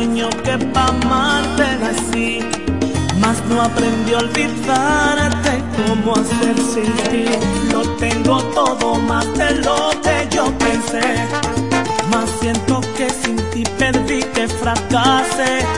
enseñó que pa' amarte nací, mas no aprendí a olvidarte cómo hacer sin ti. Lo tengo todo más de lo que yo pensé, mas siento que sin ti perdí que fracasé.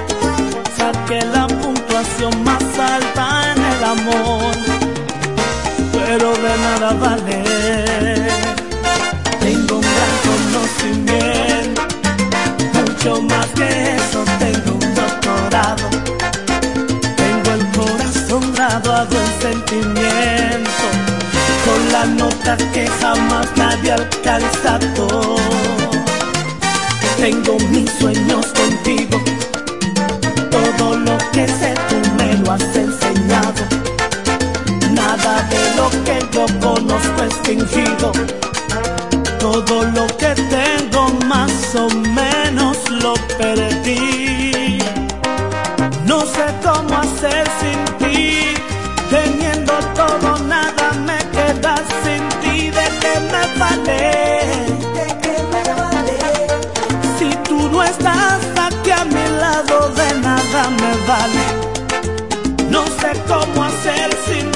notas que jamás nadie ha alcanzado. Tengo mis sueños contigo, todo lo que sé tú me lo has enseñado. Nada de lo que yo conozco es fingido, todo lo que te No sé cómo hacer sin